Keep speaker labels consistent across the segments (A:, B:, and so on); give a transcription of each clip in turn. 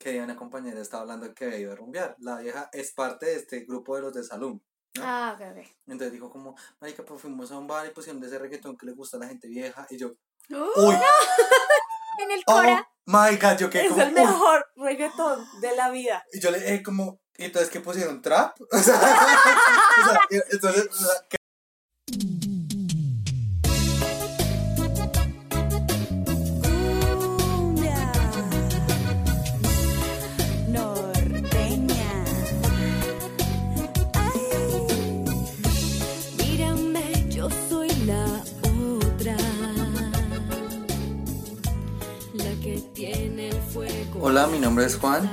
A: que una compañera estaba hablando que había ido a rumbear. La vieja es parte de este grupo de los de salón. ¿no?
B: Ah, ok, ok.
A: Entonces dijo como, marica, pues fuimos a un bar y pusieron de ese reggaetón que le gusta a la gente vieja. Y yo, uy,
B: en el
A: oh
B: Cora.
A: my god, yo quedé
C: Es
A: como,
C: el
A: "Uy".
C: mejor reggaetón de la vida.
A: Y yo le, eh, como, ¿y entonces qué pusieron? ¿Trap? O sea, entonces, o sea, ¿qué? Hola, mi nombre es Juan.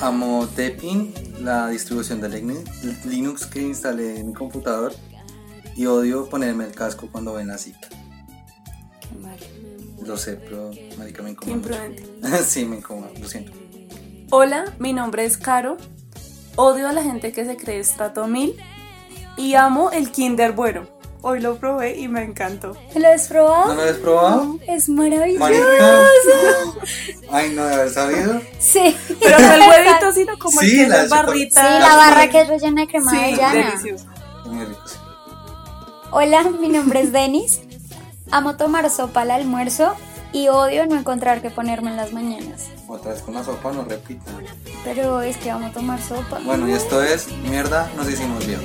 A: Amo Deepin, la distribución de Linux- que instalé en mi computador. Y odio ponerme el casco cuando ven.
B: Qué mal.
A: Lo sé, pero marica me incomoda.
C: imprudente.
A: sí, me incomoda, lo siento.
C: Hola, mi nombre es Caro. Odio a la gente que se cree estrato 1000 y amo el Kinder Bueno. Hoy lo probé y me encantó.
B: ¿Lo has
A: ¿No
B: probado?
A: lo habías probado?
B: Es maravilloso.
A: Marica. Ay, no de haber sabido.
B: Sí.
C: Pero no el huevito, sino como
A: Sí,
C: el que es barrita.
B: Sí, la barra que es rellena de crema
C: Sí,
B: de avellana.
C: delicioso.
A: Muy rico, sí.
B: Hola, mi nombre es Denis. Amo tomar sopa al almuerzo y odio no encontrar qué ponerme en las mañanas.
A: Otra vez con la sopa, no repita.
B: Pero es que amo tomar sopa.
A: Bueno, y esto es mierda, nos hicimos bien.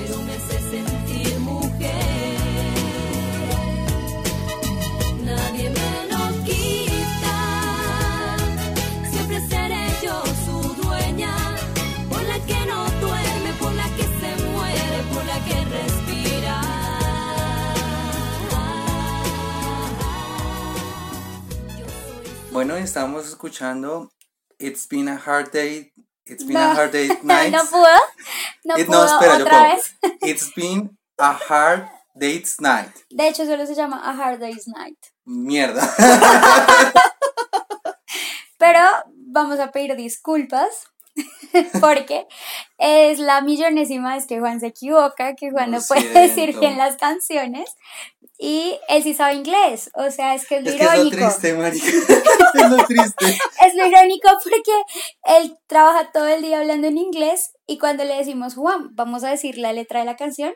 A: Bueno, y estábamos escuchando It's Been a Hard Day. It's Been
B: No.
A: a Hard Day Night.
B: no puedo. No
A: It-
B: puedo
A: espera, yo
B: otra
A: puedo.
B: vez.
A: It's Been a Hard Date's Night.
B: De hecho, solo se llama A Hard Day's Night.
A: Mierda.
B: Pero vamos a pedir disculpas porque es la millonésima vez que Juan se equivoca, que Juan no puede decir bien las canciones y él sí sabe inglés, o sea, es que es lo
A: Es que es lo
B: irónico.
A: triste, marica. es lo triste.
B: Es lo irónico porque él trabaja todo el día hablando en inglés y cuando le decimos, Juan, vamos a decir la letra de la canción,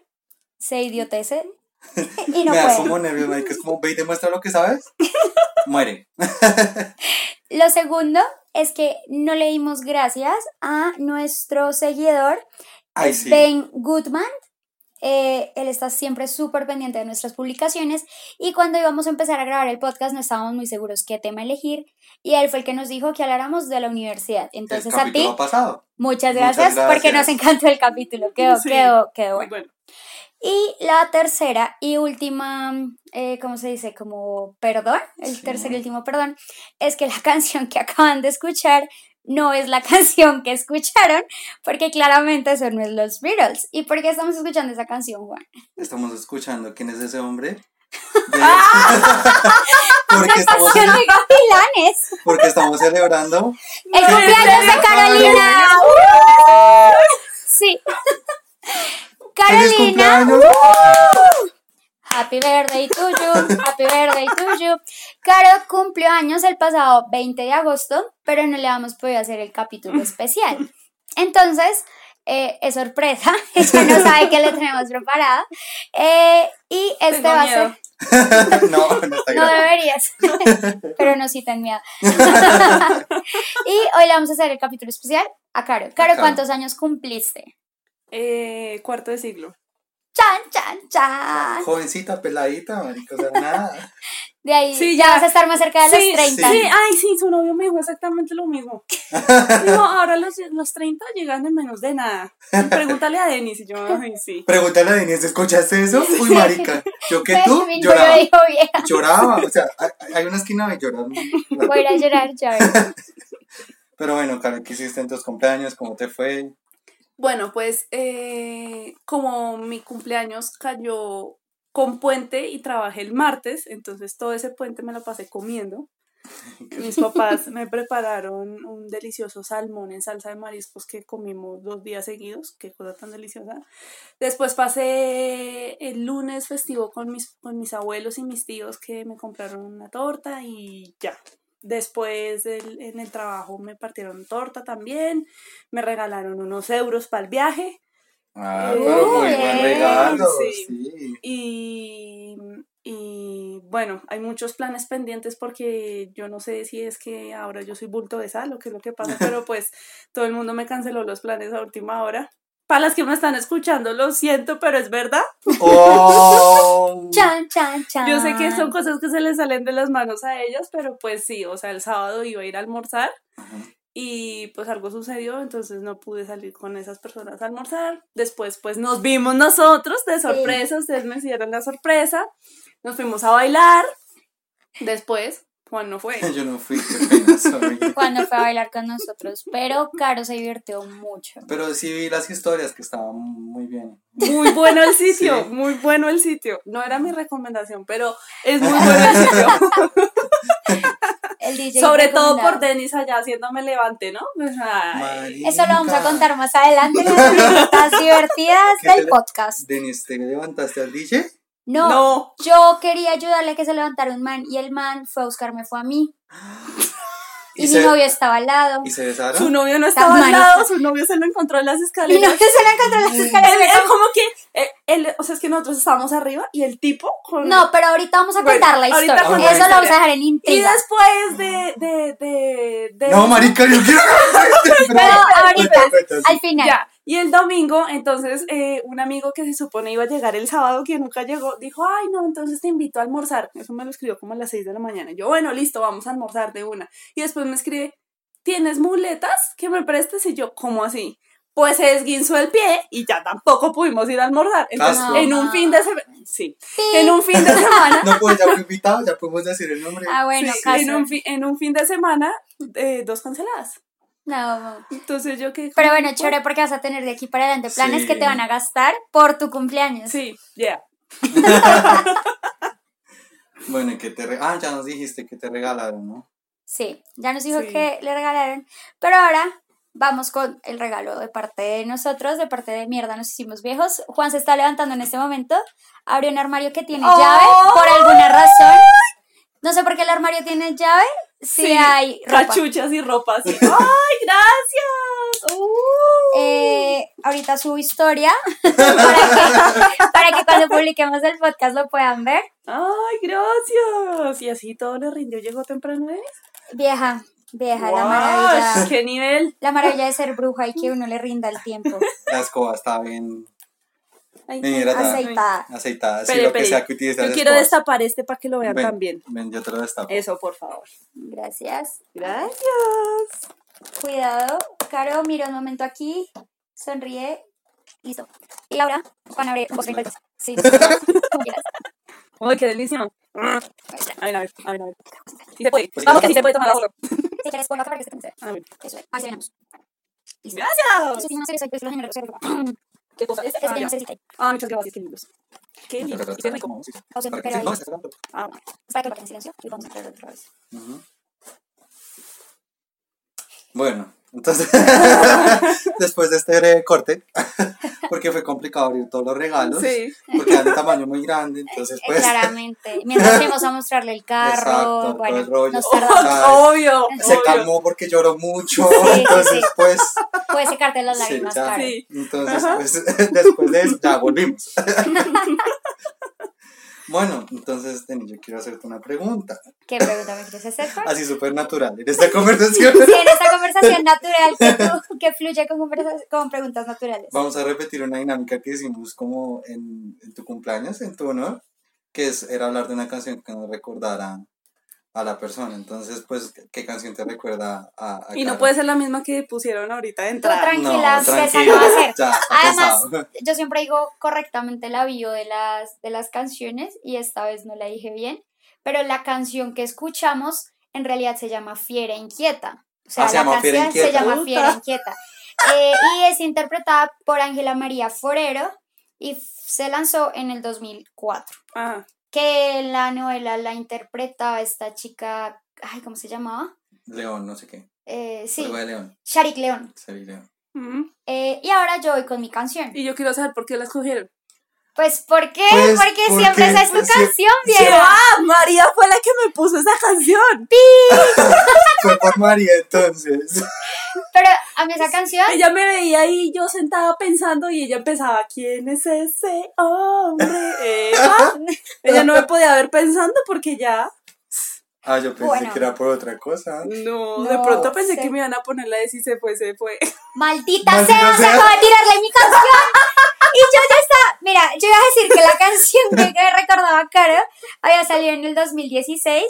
B: se idiotece y no
A: Me da como nervios, marica. Es como, ve y demuestra lo que sabes. Muere.
B: Lo segundo es que no le dimos gracias a nuestro seguidor
A: Ay, sí.
B: Ben Goodman. Eh, él está siempre súper pendiente de nuestras publicaciones y cuando íbamos a empezar a grabar el podcast no estábamos muy seguros qué tema elegir y él fue el que nos dijo que habláramos de la universidad. Entonces
A: el
B: a ti,
A: pasado.
B: muchas
A: Muchas
B: gracias, porque nos
A: gracias.
B: encantó el capítulo, quedó,
C: Sí.
B: quedó, quedó bueno.
C: bueno.
B: Y la tercera y última, eh, ¿cómo se dice? Como perdón, el
A: Sí.
B: tercer y último perdón, es que la canción que acaban de escuchar no es la canción que escucharon, porque claramente eso no es los Beatles. ¿Y por qué estamos escuchando esa canción, Juan?
A: Estamos escuchando quién es ese hombre.
B: ¡Ah!
A: porque, estamos,
B: canción de gavilanes.
A: porque estamos celebrando.
B: El cumpleaños de Carolina. ¡Uh! Sí.
A: ¡Feliz
B: Carolina. Happy birthday to you, happy birthday to you. Caro cumplió años el pasado 20 de agosto, pero no le hemos podido hacer el capítulo especial. Entonces, eh, es sorpresa, ella no sabe qué le tenemos preparado. Eh, y este
C: Tengo
B: va a ser.
A: no, no está
B: No deberías, pero no sí ten miedo. y hoy le vamos a hacer el capítulo especial a Caro. Caro,
A: Caro.
B: ¿cuántos años cumpliste?
C: Eh, cuarto de siglo.
B: Chan, chan, chan.
A: Jovencita, peladita, marica, o sea, nada.
B: De ahí
C: Sí,
B: ya
C: ya.
B: vas a estar más cerca de
C: sí,
B: los 30.
C: Sí, ay, sí, su novio me dijo exactamente lo mismo. No, ahora los, los 30 llegan en menos de nada. Pregúntale a Denis y yo, ay, sí.
A: Pregúntale a Denise, ¿escuchaste eso? Uy, marica. Yo que tú lloraba.
B: novio dijo, vieja,
A: Lloraba, o sea, hay, hay una esquina de llorar.
B: voy a ir a llorar, ya.
A: Pero bueno, Karen, ¿qué hiciste en tus cumpleaños? ¿Cómo te fue?
C: Bueno, pues eh, como mi cumpleaños cayó con puente y trabajé el martes, entonces todo ese puente me lo pasé comiendo. Mis papás me prepararon un delicioso salmón en salsa de mariscos que comimos dos días seguidos, qué cosa tan deliciosa. Después pasé el lunes festivo con mis, con mis abuelos y mis tíos que me compraron una torta y ya. Después del- en el trabajo me partieron torta también, me regalaron unos euros para el viaje
A: Ah,
C: Uy,
A: pero muy buen
B: bien,
A: regalo.
C: sí.
A: Sí.
C: y, y bueno, hay muchos planes pendientes porque yo no sé si es que ahora yo soy bulto de sal o qué es lo que pasa, pero pues todo el mundo me canceló los planes a última hora. Para las que me están escuchando, lo siento, pero es verdad.
A: Oh.
B: Chan, chan, chan.
C: Yo sé que son cosas que se les salen de las manos a ellas, pero pues sí, o sea, el sábado iba a ir a almorzar
A: Ajá.
C: y pues algo sucedió, entonces no pude salir con esas personas a almorzar. Después pues nos vimos nosotros de sorpresa, ustedes me hicieron la sorpresa, nos fuimos a bailar. Después Juan no fue.
A: Yo no fui, sorry.
B: Cuando fue a bailar con nosotros. Pero Caro se divirtió mucho.
A: Pero sí vi las historias que estaban muy bien.
C: Muy bueno el sitio,
A: Sí.
C: muy bueno el sitio. No era mi recomendación, pero es muy bueno el sitio.
B: El DJ
C: Sobre todo por Denis allá haciéndome levante, ¿no?
B: Eso lo vamos a contar más adelante. Las divertidas
A: ¿Qué te
B: del podcast.
A: Denis, ¿te levantaste al DJ?
B: No,
C: No.
B: yo quería ayudarle a que se levantara un man y el man fue a buscarme, fue a mí. Y, mi
A: se,
B: novio estaba al lado.
A: ¿Y se besaron?
C: Su novio no estaba
B: Tan
C: al lado, su novio se lo encontró en las
B: Mi
C: escaleras.
B: novio se lo encontró en las escaleras.
C: él como que, él, él- o sea, es que nosotros estábamos arriba y el tipo con...
B: No, pero ahorita vamos a
C: Bueno,
B: contar la
C: ahorita
B: historia.
A: contamos
B: Eso
A: la
B: lo vamos a dejar en
C: Y
B: intriga.
C: después de, de, de, de
A: No, marica, yo quiero
B: Pero ahorita, al final.
C: Ya, y el domingo, entonces, eh, un amigo que se supone iba a llegar el sábado, que nunca llegó, dijo, ay, no, entonces te invito a almorzar. Eso me lo escribió como a las 6 de la mañana. Yo, bueno, listo, vamos a almorzar de una. Y después me escribe, ¿tienes muletas que me prestes? Y yo, ¿cómo así? Pues se esguinzó el pie y ya tampoco pudimos ir a almorzar. Entonces, en un fin de semana, sí, en un fin de semana,
A: No, pues ya fui invitado, ya podemos decir el nombre.
B: Ah, bueno,
C: sí, en, un fi- en un fin de semana, eh, dos canceladas.
B: No.
C: Entonces yo que...
B: Pero bueno, chévere porque vas a tener de aquí para adelante planes
A: Sí.
B: que te van a gastar por tu cumpleaños.
C: Sí, ya.
A: Bueno, ¿y qué te re- Ah, ya nos dijiste que te regalaron, ¿no?
B: Sí, ya nos dijo
C: Sí.
B: que le regalaron. Pero ahora vamos con el regalo de parte de nosotros, de parte de mierda, nos hicimos viejos. Juan se está levantando en este momento. Abrió un armario que tiene
C: ¡Oh!
B: llave por alguna razón. No sé por qué el armario tiene llave. Si
C: Sí,
B: hay ropa.
C: Cachuchas y ropas. ¡Ay, gracias! ¡Uh!
B: Eh, ahorita subo historia para que, para que cuando publiquemos el podcast lo puedan ver.
C: ¡Ay, gracias! Y así todo le rindió, llegó temprano. ¿eh?
B: Vieja, vieja, la maravilla.
C: ¡Qué nivel!
B: La maravilla de ser bruja y que uno le rinda el tiempo.
A: La escoba está bien
B: Aceitada.
A: aceitada. Sí, lo que sea que utilices
C: Yo quiero destapar este para que lo vean
A: Ven,
C: también.
A: Ven, yo te lo destapo.
C: Eso, por favor.
B: Gracias.
C: Gracias.
B: Cuidado. Caro, mira un momento aquí. Sonríe. Listo. Y Laura, Juan abre un poco de Sí, sí, sí, como quieras.
C: ¡Ay, qué delicia! A ver, a ver, a ver, a ver. Sí se puede.
A: Pues
C: Vamos, que
A: sí.
C: sí se puede tomar ahora.
B: Si quieres, ponlo acá para que se te concentre.
C: A ver.
B: Eso es. Ahí tenemos. Listo.
C: ¡Gracias!
B: Eso sí, no sé, soy pues, lo
C: ¿Qué cosa es? Ah,
B: que no.
C: Ah, muchas gracias, qué lindos. Qué lindo. Y qué rico.
B: O sea, pero ahí.
C: Ah, bueno.
B: Para que lo en silencio y vamos a entrar otra vez.
A: Ujú. Bueno, entonces, después de este breve corte, porque fue complicado abrir todos los regalos,
C: Sí.
A: porque eran de tamaño muy grande, entonces
B: Eh,
A: pues...
B: Claramente. Mientras fuimos a mostrarle el carro,
A: Exacto,
B: bueno,
A: el rollo.
B: nos
A: Oh,
B: tardamos.
A: Ay,
C: Obvio.
A: Se
C: obvio.
A: calmó porque lloró mucho,
B: Sí,
A: entonces
B: sí.
A: pues...
B: Puedes secarte las lágrimas.
C: Sí.
A: Entonces pues después de eso ya volvimos. Bueno, entonces Denis, yo quiero hacerte una pregunta,
B: ¿Qué pregunta me quieres hacer, Juan?
A: así súper natural, en esta conversación.
B: Sí, en esta conversación natural que, que fluye con, con preguntas naturales.
A: Vamos a repetir una dinámica que hicimos como en, en tu cumpleaños, en tu honor, que es, era hablar de una canción que nos recordara a la persona. Entonces, pues, ¿qué canción te recuerda a, a
C: Y no puede ser la misma que pusieron ahorita de entrada.
B: tranquila,
A: No,
B: esa no va a ser.
A: ya,
B: Además,
A: pesado.
B: yo siempre digo correctamente la bio de las, de las canciones y esta vez no la dije bien, pero la canción que escuchamos en realidad se llama Fiera Inquieta. O sea,
A: Ah, se
B: la
A: Fiera
B: canción se llama. Fiera Inquieta. Eh, y es interpretada por Ángela María Forero y se lanzó en el 2004.
C: Ajá.
B: Que en la novela la interpreta esta chica, ay, ¿cómo se llamaba?
A: León, no sé qué.
B: Eh, sí,
A: Algo de León.
B: Sharik León.
A: Sari León.
B: Eh, y ahora yo voy con mi canción.
C: Y yo quiero saber por qué la escogieron.
B: Pues, ¿por qué?
A: Pues,
B: porque
A: porque
B: siempre esa es tu canción, vieja.
C: Ah, María fue la que me puso esa canción.
A: Fue por María entonces.
B: Pero a mí esa canción,
C: Ella me veía ahí yo sentada pensando y ella empezaba, ¿quién es ese hombre? Eva. ella no me podía ver pensando porque ya,
A: Ah, yo pensé
B: Bueno.
A: que era por otra cosa.
C: no, de pronto pensé
B: sí.
C: que me iban a poner la de si se fue, se fue.
B: maldita,
A: Maldita
B: sea, se
A: sea.
B: acaba de tirarle mi canción. Y yo ya estaba, mira, yo iba a decir que la canción que que recordaba Caro había salido en el 2016.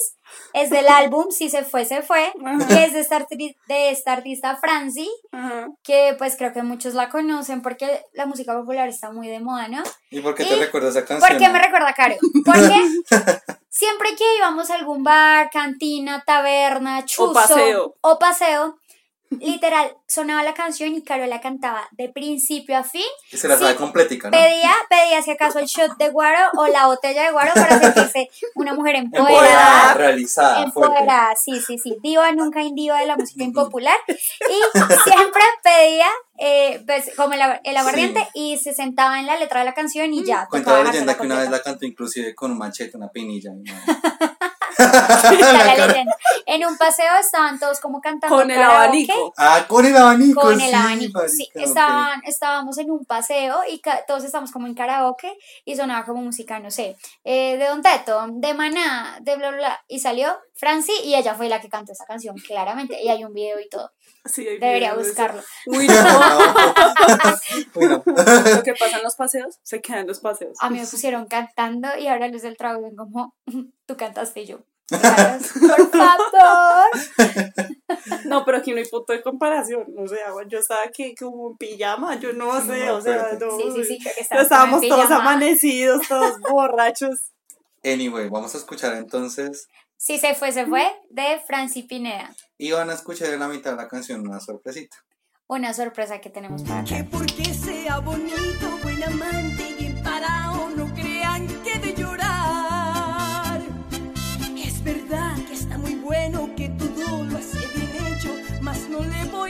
B: Es del álbum Si se fue, se fue. Y es de esta, de esta artista Franci,
C: Ajá.
B: que pues creo que muchos la conocen porque la música popular está muy de moda, ¿no?
A: ¿Y por qué
B: ¿Y
A: te recuerda esa canción?
B: ¿Por qué me recuerda a Caro? Porque siempre que íbamos a algún bar, cantina, taberna, chuzo
C: paseo.
B: o paseo, literal, sonaba la canción y Caro la cantaba de principio a fin.
A: Y se la sabe
B: Sí.
A: completica, ¿no?
B: Pedía, pedía si acaso el shot de guaro o la botella de guaro para sentirse una mujer
A: Empoderada,
B: empoderada.
A: realizada, fuerte.
B: Empoderada, sí, sí, sí. Diva, nunca indiva de la música impopular. Y siempre pedía, eh, pues, como el, el aguardiente, y se sentaba en la letra de la canción y ya.
A: Cuenta la leyenda que una vez la cantó inclusive con un machete, una pinilla. y no.
B: La leyenda. En un paseo estaban todos como cantando
C: Con el
B: karaoke.
C: abanico.
A: Ah, con el abanico.
B: Con
A: sí,
B: el abanico, sí.
A: marica.
B: Estaban, estábamos en un paseo y todos estábamos como en karaoke y sonaba como música, no sé, eh, de Don Teto, de Maná, de bla, bla, bla. Y salió Franci y ella fue la que cantó esa canción, claramente. Y hay un video y todo.
C: Sí, hay
B: Debería
C: video de eso.
B: buscarlo.
C: Uy, no.
A: Uy, no.
C: Lo que pasa en los paseos, se quedan los paseos.
B: A mí me pusieron cantando y ahora los del trabajo ven como, tú cantaste y yo. "Gracias, Por favor.
C: No, pero aquí no hay punto de comparación. O sea, yo estaba aquí como en pijama, yo no sé,
A: No,
C: o sea, no.
B: Sí, sí, sí, creo que
C: Ya
B: estábamos
C: todos
B: pijama.
C: amanecidos, todos borrachos.
A: Anyway, vamos a escuchar entonces.
B: Si se fue, se fue, de Franci Pineda.
A: Y van a escuchar en la mitad de la canción una sorpresita.
B: Una sorpresa que tenemos para
D: Que
B: acá.
D: porque sea bonito, buen amante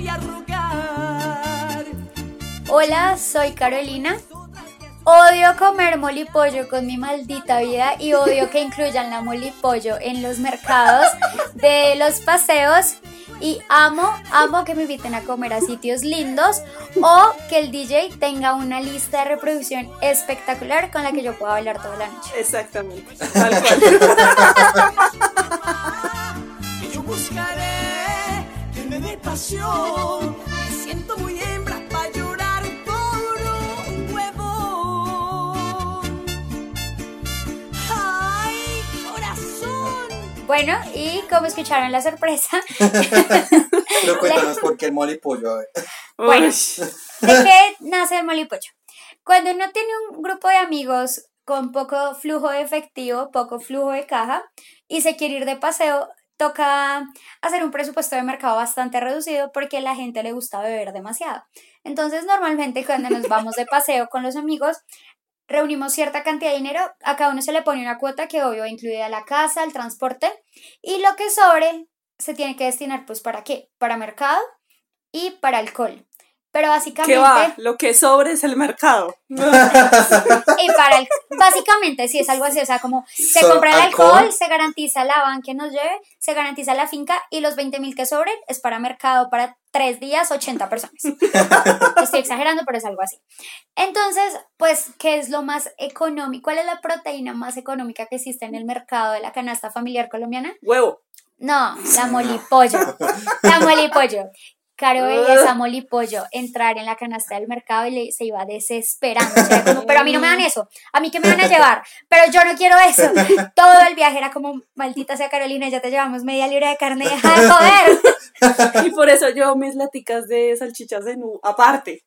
D: voy a rogar.
B: Hola, soy Carolina. Odio comer molipollo con mi maldita vida y odio que incluyan la molipollo en los mercados de los paseos. Y amo, amo que me inviten a comer a sitios lindos o que el DJ tenga una lista de reproducción espectacular con la que yo pueda bailar toda la noche.
C: Exactamente. Tal cual.
B: Bueno, y como escucharon la sorpresa,
A: Pero cuéntanos por qué el mole y pollo. A ver.
B: Bueno. ¿De qué nace el molipollo? Cuando uno tiene un grupo de amigos con poco flujo de efectivo, poco flujo de caja y se quiere ir de paseo, toca hacer un presupuesto de mercado bastante reducido porque a la gente le gusta beber demasiado. Entonces, normalmente cuando nos vamos de paseo con los amigos, reunimos cierta cantidad de dinero, a cada uno se le pone una cuota que obvio incluye la casa, el transporte y lo que sobre se tiene que destinar pues para qué? Para mercado y para alcohol. Pero básicamente
C: ¿Qué va? Lo que sobre es el mercado.
B: y para el, básicamente sí es algo así, o sea, como se
A: So,
B: compra el alcohol,
A: alcohol.
B: se garantiza la van que nos lleve, se garantiza la finca y los 20 mil que sobren es para mercado para tres días, 80 personas. Estoy exagerando, pero es algo así. Entonces, pues, ¿qué es lo más económico? ¿Cuál es la proteína más económica que existe en el mercado de la canasta familiar colombiana?
C: Huevo.
B: No, la molipollo. La molipollo. Caro veía esa molipollo entrar en la canasta del mercado y le, se iba desesperando. O sea, como, pero a mí no me dan eso. A mí que me van a llevar. Pero yo no quiero eso. Todo el viaje era como, maldita sea Carolina, ya te llevamos media libra de carne. Deja de joder.
C: Y por eso yo mis laticas de salchichas de nu aparte.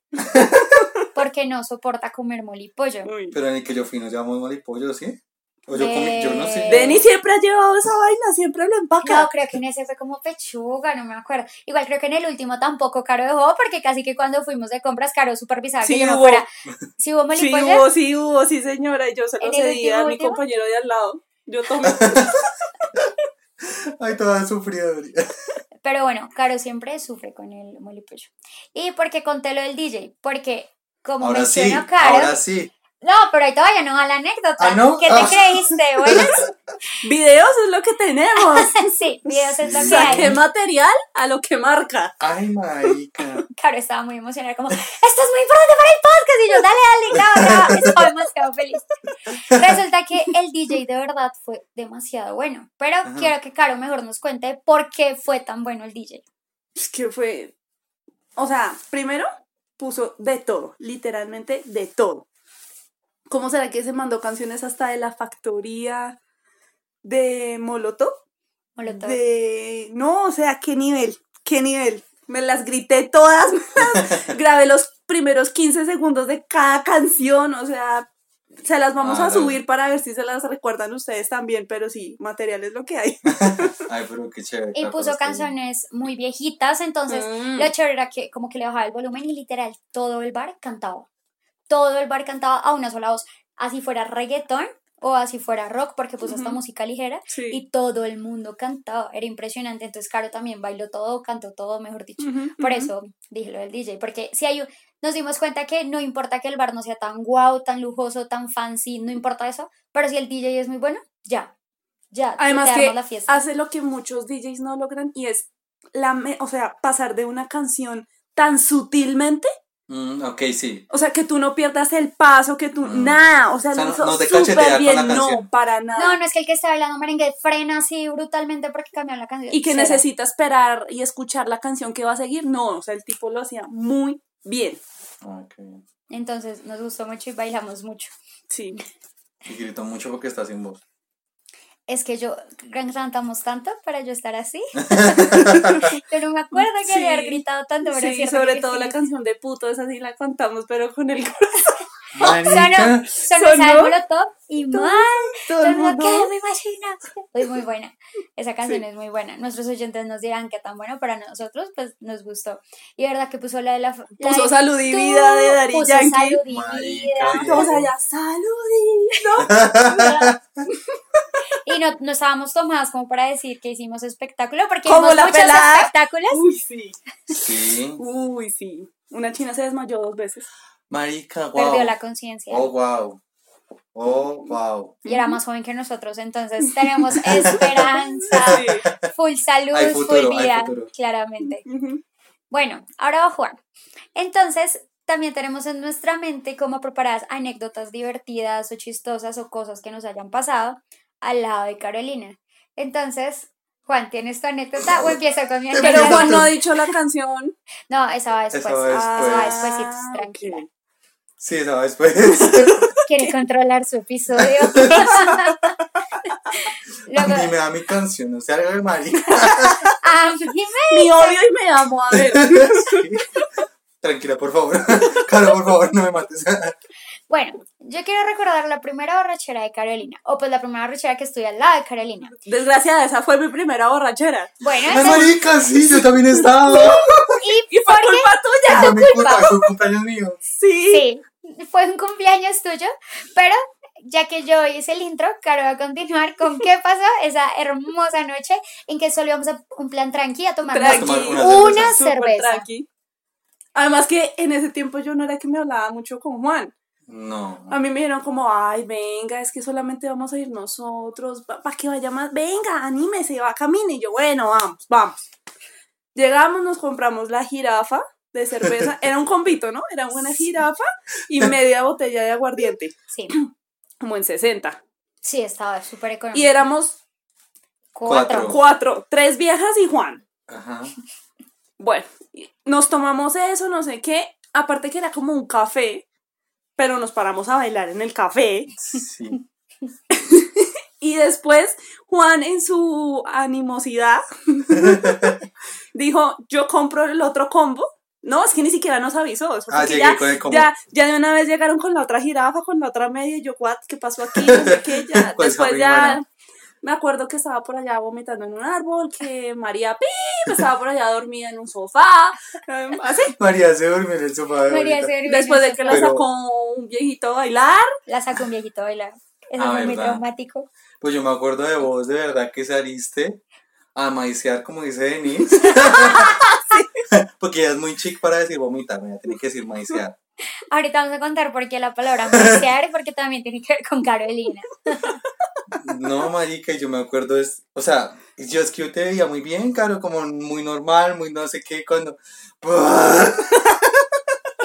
B: Porque no soporta comer molipollo.
C: Uy.
A: Pero en el que yo fui nos llevamos mole y pollo, ¿sí? O yo comí, yo no sé.
B: De-
C: Denny siempre ha llevado esa vaina, siempre lo empaca.
B: No, creo que en ese fue como pechuga, no me acuerdo. Igual creo que en el último tampoco Caro dejó, porque casi que cuando fuimos de compras, Caro supervisaba
C: Sí
B: que yo no
C: hubo.
B: fuera. Si hubo
C: Sí hubo, sí hubo, sí señora. Y yo se lo
B: ¿En el
C: cedí a mi
B: último?
C: compañero de al lado. Yo tomé.
A: Ay, toda sufridora.
B: Pero bueno, Caro siempre sufre con el molipollo. ¿Y por qué conté lo del DJ? Porque, como
A: Ahora sí,
B: mencionó Caro,
A: ahora sí.
B: No, pero ahí todavía no va la anécdota.
A: ¿Ah, no?
B: ¿Qué te
A: Ah.
B: creíste? Bueno,
C: Videos es lo que tenemos.
B: sí, videos es lo que
C: Saqué
B: hay.
C: material a lo que marca.
A: Ay, marica.
B: Caro estaba muy emocionada, como, esto es muy importante para el podcast. Y yo, dale, dale, graba, graba. Estaba demasiado feliz. Resulta que el DJ de verdad fue demasiado bueno. Pero
A: Ajá.
B: quiero que Caro mejor nos cuente por qué fue tan bueno el DJ.
C: Es que fue. O sea, primero puso de todo, literalmente de todo. ¿Cómo será que se mandó canciones hasta de la factoría de Molotov?
B: Molotov.
C: De. No, o sea, qué nivel, qué nivel. Me las grité todas, me las grabé los primeros 15 segundos de cada canción, o sea, se las vamos
A: Ah,
C: a
A: no.
C: subir para ver si se las recuerdan ustedes también, pero sí, material es lo que hay.
A: Ay, pero qué chévere.
B: Y puso
A: bien.
B: canciones muy viejitas, entonces
C: Mm.
B: lo chévere era que como que le bajaba el volumen y literal todo el bar cantaba. Todo el bar cantaba a una sola voz, así fuera reggaetón o así fuera rock, porque puso esta
C: Ujú.
B: música ligera
C: Sí.
B: y todo el mundo cantaba, era impresionante. Entonces, Caro también bailó todo, cantó todo, mejor dicho.
C: Ujú,
B: Por
C: ujú.
B: eso dije lo del DJ, porque si hay un- nos dimos cuenta que no importa que el bar no sea tan guau, tan lujoso, tan fancy, no importa eso, pero si el DJ es muy bueno, ya, ya,
C: Además que
B: la fiesta.
C: hace lo que muchos DJs no logran y es la me- o sea, pasar de una canción tan sutilmente,
A: Mm, ok, sí.
C: o sea, que tú no pierdas el paso, que tú
A: Mm.
C: nada, o sea,
A: O sea, no- no te
C: súper
A: con
C: bien,
A: la
C: no, para nada.
B: No, no es que el que está bailando merengue frena así brutalmente porque cambió la canción.
C: y que necesita esperar y escuchar la canción que va a seguir, no, o sea, el tipo lo hacía muy bien.
A: Ah, qué bien.
B: Entonces nos gustó mucho y bailamos mucho.
C: Sí.
A: Y grito mucho porque está sin voz.
B: Es que yo cantamos tanto para yo estar así. yo no me acuerdo que
C: Sí.
B: haber gritado tanto, pero
C: Sí, sobre todo
B: sí.
C: la canción de puto, esa sí la cantamos, pero con el
B: Sonó,
A: Marica.
B: sonó de
C: Sonó.
B: Molotov y
C: Todo-
B: mal.
C: todo
B: Todo
C: el
B: mundo. ¿qué? Me imagino. Fue muy buena. Esa canción
C: Sí.
B: es muy buena. Nuestros oyentes nos dirán que tan bueno, para nosotros pues nos gustó. Y verdad que puso la de la... la
C: Puso Salud y Vida de Daddy
B: puso
C: Yankee.
B: Salud y Vida.
A: bien.
C: Todos allá, salud.
B: Y no, no estábamos tomadas como para decir que hicimos espectáculo, porque hicimos
C: la
B: muchos
C: pelada.
B: espectáculos.
C: Uy, sí.
A: Sí.
C: Uy, sí. Una china se desmayó dos veces.
A: Marica, wow.
B: Perdió la conciencia.
A: Oh, wow. Oh, wow.
B: Y era más joven que nosotros, entonces tenemos esperanza,
C: Sí.
B: full salud,
A: futuro,
B: full vida, claramente. Bueno, ahora va Juan. Entonces, también tenemos en nuestra mente como preparadas anécdotas divertidas o chistosas o cosas que nos hayan pasado al lado de Carolina. Entonces, Juan, ¿tienes tu anécdota o empiezo con mi anécdota?
C: Pero Juan no ha dicho la canción.
B: No, esa va después.
A: Esa va
B: Esa
A: después.
C: Ah,
B: tranquila.
A: Sí, esa va después.
B: Quiere controlar su episodio.
A: A
B: Luego,
A: mí me da mi canción, no se haga de marica.
B: a mí me-
C: Me odio y me amo. A ver.
A: Sí. Tranquila, por favor. Claro, por favor, no me mates.
B: Bueno, yo quiero recordar la primera borrachera de Carolina, o pues la primera borrachera que estuve al lado de Carolina.
C: Desgraciada, esa fue mi primera borrachera.
B: Bueno,
A: Ay,
B: entonces,
A: marica, sí, yo también estaba.
B: y
C: Y fue culpa tuya.
A: Fue mi culpa, fue un cumpleaños mío.
C: Sí.
B: Sí, fue un cumpleaños tuyo, pero ya que yo hice el intro, Caro va a continuar con qué pasó esa hermosa noche en que solo íbamos a un plan tranqui a tomar
C: Tranqui.
A: una
B: una
A: cerveza.
C: Súper
B: cerveza.
C: tranqui. Además que en ese tiempo yo no era que me hablaba mucho con Juan.
A: No.
C: A mí me dijeron como, ay, venga, es que solamente vamos a ir nosotros, para que vaya más, venga, anímese, va, camine. Y yo, bueno, vamos, vamos. Llegamos, nos compramos la jirafa de cerveza, era un convito, ¿no? Era una jirafa y media botella de aguardiente,
B: Sí,
C: como en 60.
B: sí, estaba súper económico.
C: Y éramos
B: Cuatro.
A: Cuatro.
C: cuatro, tres viejas y Juan.
A: Ajá.
C: Bueno, nos tomamos eso, no sé qué. Aparte que era como un café, pero nos paramos a bailar en el café.
A: Sí.
C: Y después Juan en su animosidad dijo, yo compro el otro combo. No, es que ni siquiera nos avisó.
A: Ah, llegué
C: ya,
A: con
C: ya, ya de una vez llegaron con la otra jirafa, con la otra media, y yo, what, ¿qué pasó aquí? No sé qué, ya.
A: Pues,
C: después ya, me acuerdo que estaba por allá vomitando en un árbol, que María Pi estaba por allá dormida en un sofá, em, así.
A: María se durmió en el sofá de
B: María se durmió
C: Después de que la sacó un viejito a bailar.
B: La sacó un viejito a bailar. Eso
A: Ah,
B: fue muy traumático.
A: Pues yo me acuerdo de vos, de verdad que saliste a maicear, como dice Denise. Porque ella es muy chic para decir vomitar, ella tiene que decir maicear.
B: Ahorita vamos a contar por qué la palabra manosear, porque también tiene que ver con Carolina.
A: No, marica, yo me acuerdo es, o sea, yo es que yo te veía muy bien, Caro, como muy normal, muy no sé qué, cuando...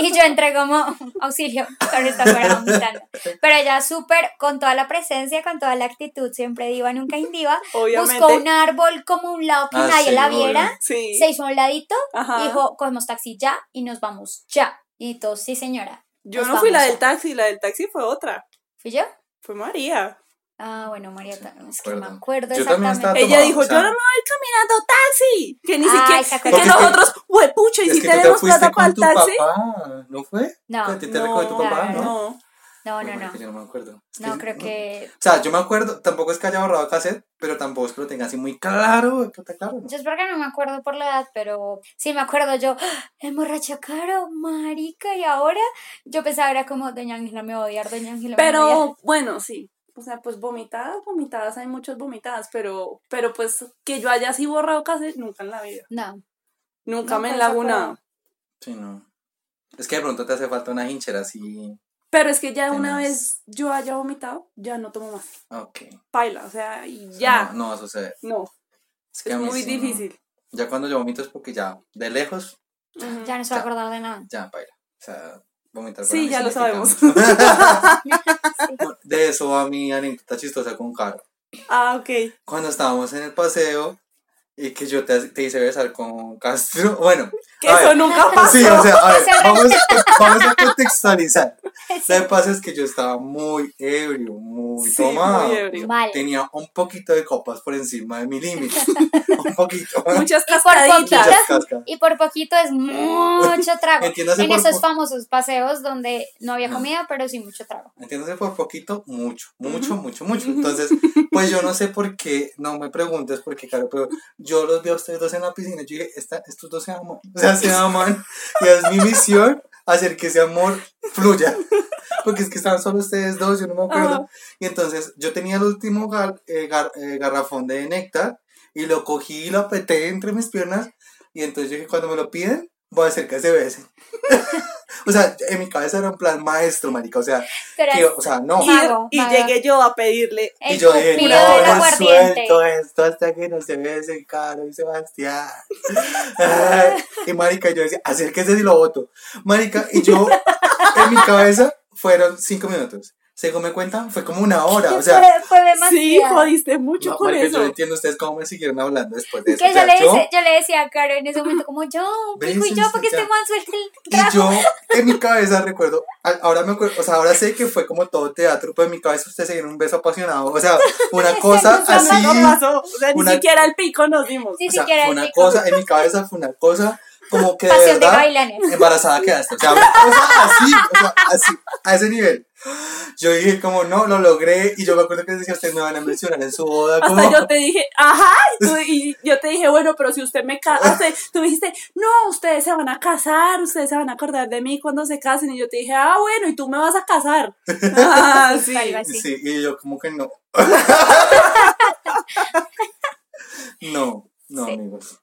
B: Y yo entré como auxilio, pero está fuera vomitando. Pero ella súper, con toda la presencia, con toda la actitud, siempre diva, nunca indiva,
C: Obviamente.
B: buscó un árbol como un lado que
A: Ah,
B: nadie
A: sí,
B: la viera,
C: Sí.
B: se hizo a un ladito,
C: Ajá.
B: dijo, cogemos taxi ya y nos vamos ya. Y todos, sí señora.
C: Yo no fui la del
B: ya".
C: taxi, la del taxi fue otra.
B: ¿Fui yo?
C: Fue María.
B: Ah, bueno, Marieta, es que no me
A: Acuerdo. Yo también estaba
B: exactamente.
C: Ella
A: tomado,
C: dijo,
A: o sea,
C: yo no me voy caminando taxi. Que ni
B: Ay,
C: siquiera, que nosotros, huepucha, y si
A: te
C: tenemos plata para el taxi.
A: papá, ¿no fue?
B: No,
A: ¿A ti te recogió tu
C: No,
A: papá,
B: no,
A: no?
C: No.
B: No, no, no.
A: Yo no me acuerdo. Es
B: No,
A: que-
B: creo que...
A: O sea, yo me acuerdo, tampoco es que haya borrado cassette, pero tampoco es que lo tenga así muy claro, claro. ¿no?
B: Yo es porque no me acuerdo por la edad, pero sí me acuerdo yo, ¡Ah! emborracha caro, marica, y ahora yo pensaba era como, doña Ángela me va a odiar, doña Ángela me va a odiar.
C: Pero bueno, sí. O sea, pues vomitadas, vomitadas, hay muchas vomitadas, pero, pero pues que yo haya así borrado casi nunca en la vida.
B: No,
C: Nunca
B: Nunca
C: me
B: se
C: enlagunado.
B: acuerda.
A: Sí, no. Es que de pronto te hace falta una hinchera así.
C: Pero es que ya una vez yo haya vomitado, ya no tomo más.
A: Ok.
C: Paila, o sea, y
A: sea,
C: ya.
A: No, no va a suceder.
C: No,
A: Es, que
C: es
A: a mí
C: muy
A: sí, no.
C: difícil.
A: Ya cuando yo vomito es porque ya, de lejos,
B: ya no se va a acordar de nada.
A: ya, baila. O sea, vomitar.
C: Sí, ya lo sabemos.
A: de eso va mi anécdota chistosa con Caro.
C: Ah, ok.
A: Cuando estábamos en el paseo y que yo te, te hice besar con Castro. Bueno,
C: Que eso
A: ver,
C: nunca pasó.
A: Sí, o sea, a ver, vamos a, vamos a contextualizar. Lo que pasa es que yo estaba muy ebrio, muy
C: Sí,
A: tomado.
C: muy ebrio.
B: Mal.
A: Tenía un poquito de copas por encima de mi límite. un poquito.
C: Muchas
B: Y por poquito,
C: cascaditas.
B: Y por poquito es mucho trago.
A: Entiéndase
B: En
A: por
B: esos
A: po-
B: famosos paseos donde no había
A: No.
B: comida, pero sí mucho trago.
A: Entiéndase por poquito, mucho, mucho, mucho, mucho. Entonces, pues yo no sé por qué, no me preguntes por qué, claro, pero yo los vi a ustedes dos en la piscina. Yo dije, esta, estos dos se aman, o sea, se aman. Y es mi misión hacer que ese amor fluya. Porque es que estaban solo ustedes dos, yo no me acuerdo.
C: Ajá.
A: Y entonces yo tenía el último gar- eh, gar- eh, garrafón de néctar y lo cogí y lo apreté entre mis piernas. Y entonces yo dije, cuando me lo piden, voy a hacer que se besen. o sea, en mi cabeza era un plan maestro, marica. O sea, que, o sea, no.
C: Y,
B: Mago,
C: y
B: mago.
C: llegué yo a pedirle.
A: Y yo dije, no, no
B: aguardiente.
A: suelto esto hasta que no se besen Caro y Sebastián. Ay, y marica, yo decía, acérquese y lo voto. Marica, y yo, en mi cabeza, fueron cinco minutos. Según me cuentan, fue como una hora. O sea,
B: fue, fue
C: Sí, jodiste mucho
A: no,
C: con
A: yo
C: eso.
A: no entiendo ustedes cómo me siguieron hablando después de eso.
B: que
A: O sea,
B: yo, le
A: yo-
B: dice- yo le decía a Caro en ese momento como yo, pico y yo, porque este man suelta el
A: Y yo, en mi cabeza, recuerdo, ahora me acuerdo, o sea, ahora sé que fue como todo teatro, pero en mi cabeza ustedes se dieron un beso apasionado. O sea, una cosa así.
C: No pasó. O sea,
A: una-
C: ni siquiera el pico nos dimos.
B: Ni
A: O sea,
B: siquiera
A: fue
B: el
A: una
B: pico.
A: cosa, en mi cabeza fue una cosa como que de
B: Pasión de
A: verdad
B: gavilanes.
A: embarazada quedaste. O sea, así, o sea, así, a ese nivel. Yo dije como no, lo logré y yo me acuerdo que decía ustedes me van a mencionar en su boda como
C: Hasta yo te dije, ajá, y, tú- y yo te dije, bueno, pero si usted me casa, tú me dijiste, no, ustedes se van a casar, ustedes se van a acordar de mí cuando se casen, y yo te dije, ah, bueno, y tú me vas a casar. Ah. Sí,
A: y yo como que no. no, no,
B: Sí.
A: amigos.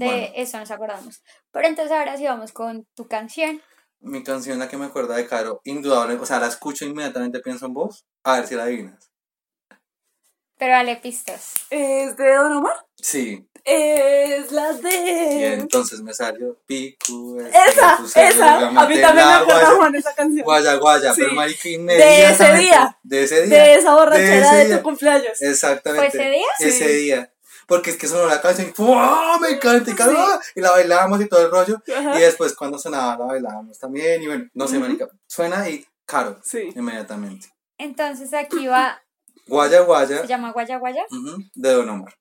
B: De
A: Bueno.
B: eso nos acordamos. Pero entonces ahora sí vamos con tu canción.
A: Mi canción, la que me acuerda de Caro, indudable, o sea, la escucho e inmediatamente pienso en vos, a ver si la adivinas.
B: Pero dale pistas.
C: ¿Es de Don Omar?
A: Sí,
C: Es la
A: y
C: de...
A: entonces me salió pico. este,
C: Esa, esa, a mí también me
A: guaya,
C: de esa canción.
A: Guaya, guaya,
C: Sí.
A: pero marica
C: De ese día.
A: De ese día.
C: De esa borrachera de,
A: día.
C: tu cumpleaños.
A: Exactamente.
B: ¿Fue ese día?
A: Ese
C: Sí.
A: día. Porque es que sonó la canción y ¡oh, me encanta! Y, la bailábamos y todo el rollo.
C: Ajá.
A: Y después cuando sonaba la bailábamos también. Y bueno, no sé,
C: Ujú.
A: marica. Suena y caro.
C: Sí.
A: Inmediatamente.
B: Entonces aquí va,
A: Guaya, guaya.
B: se llama Guaya Guaya.
A: ujú, de Don Omar.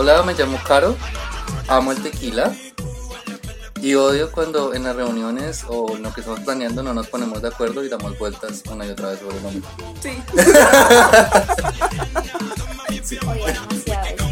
A: Hola, me llamo Caro. Amo el tequila. Y odio cuando en las reuniones o en lo que estamos planeando no nos ponemos de acuerdo y damos vueltas una y otra vez sobre lo mismo.
C: Sí.
B: Oye, demasiado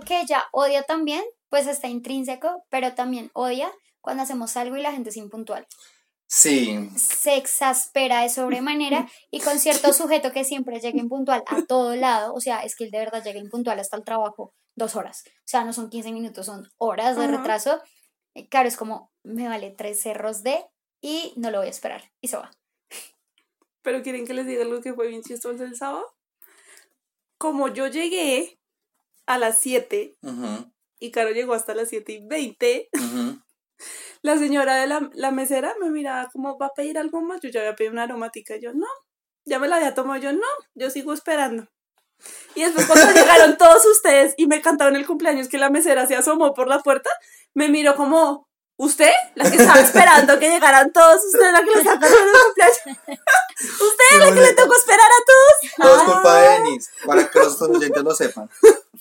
B: algo que ella odia también, pues está intrínseco, pero también odia cuando hacemos algo y la gente es impuntual.
A: Sí,
B: Se exaspera de sobremanera y con cierto sujeto que siempre llega impuntual a todo lado, o sea, es que él de verdad llega impuntual hasta el trabajo dos horas. O sea, no son 15 minutos, son horas de retraso. Eh, Claro, es como, me vale tres cerros de y no lo voy a esperar. Y se va.
C: Pero quieren que les diga algo que fue bien chistoso el sábado. Como yo llegué a las 7
A: ujú,
C: y Caro llegó hasta las 7 y 20,
A: ujú.
C: la señora de la, la mesera me miraba como, ¿va a pedir algo más? Yo ya había pedido una aromática. Yo, no. Ya me la había tomado. Yo, no. Yo sigo esperando. Y después cuando llegaron todos ustedes y me cantaron el cumpleaños que la mesera se asomó por la puerta, me miró como, ¿usted? La que estaba esperando que llegaran todos ustedes, la que le el cumpleaños. ¿Usted es la que le tocó esperar a todos?
A: Todo es culpa de Denis, para que los oyentes lo sepan.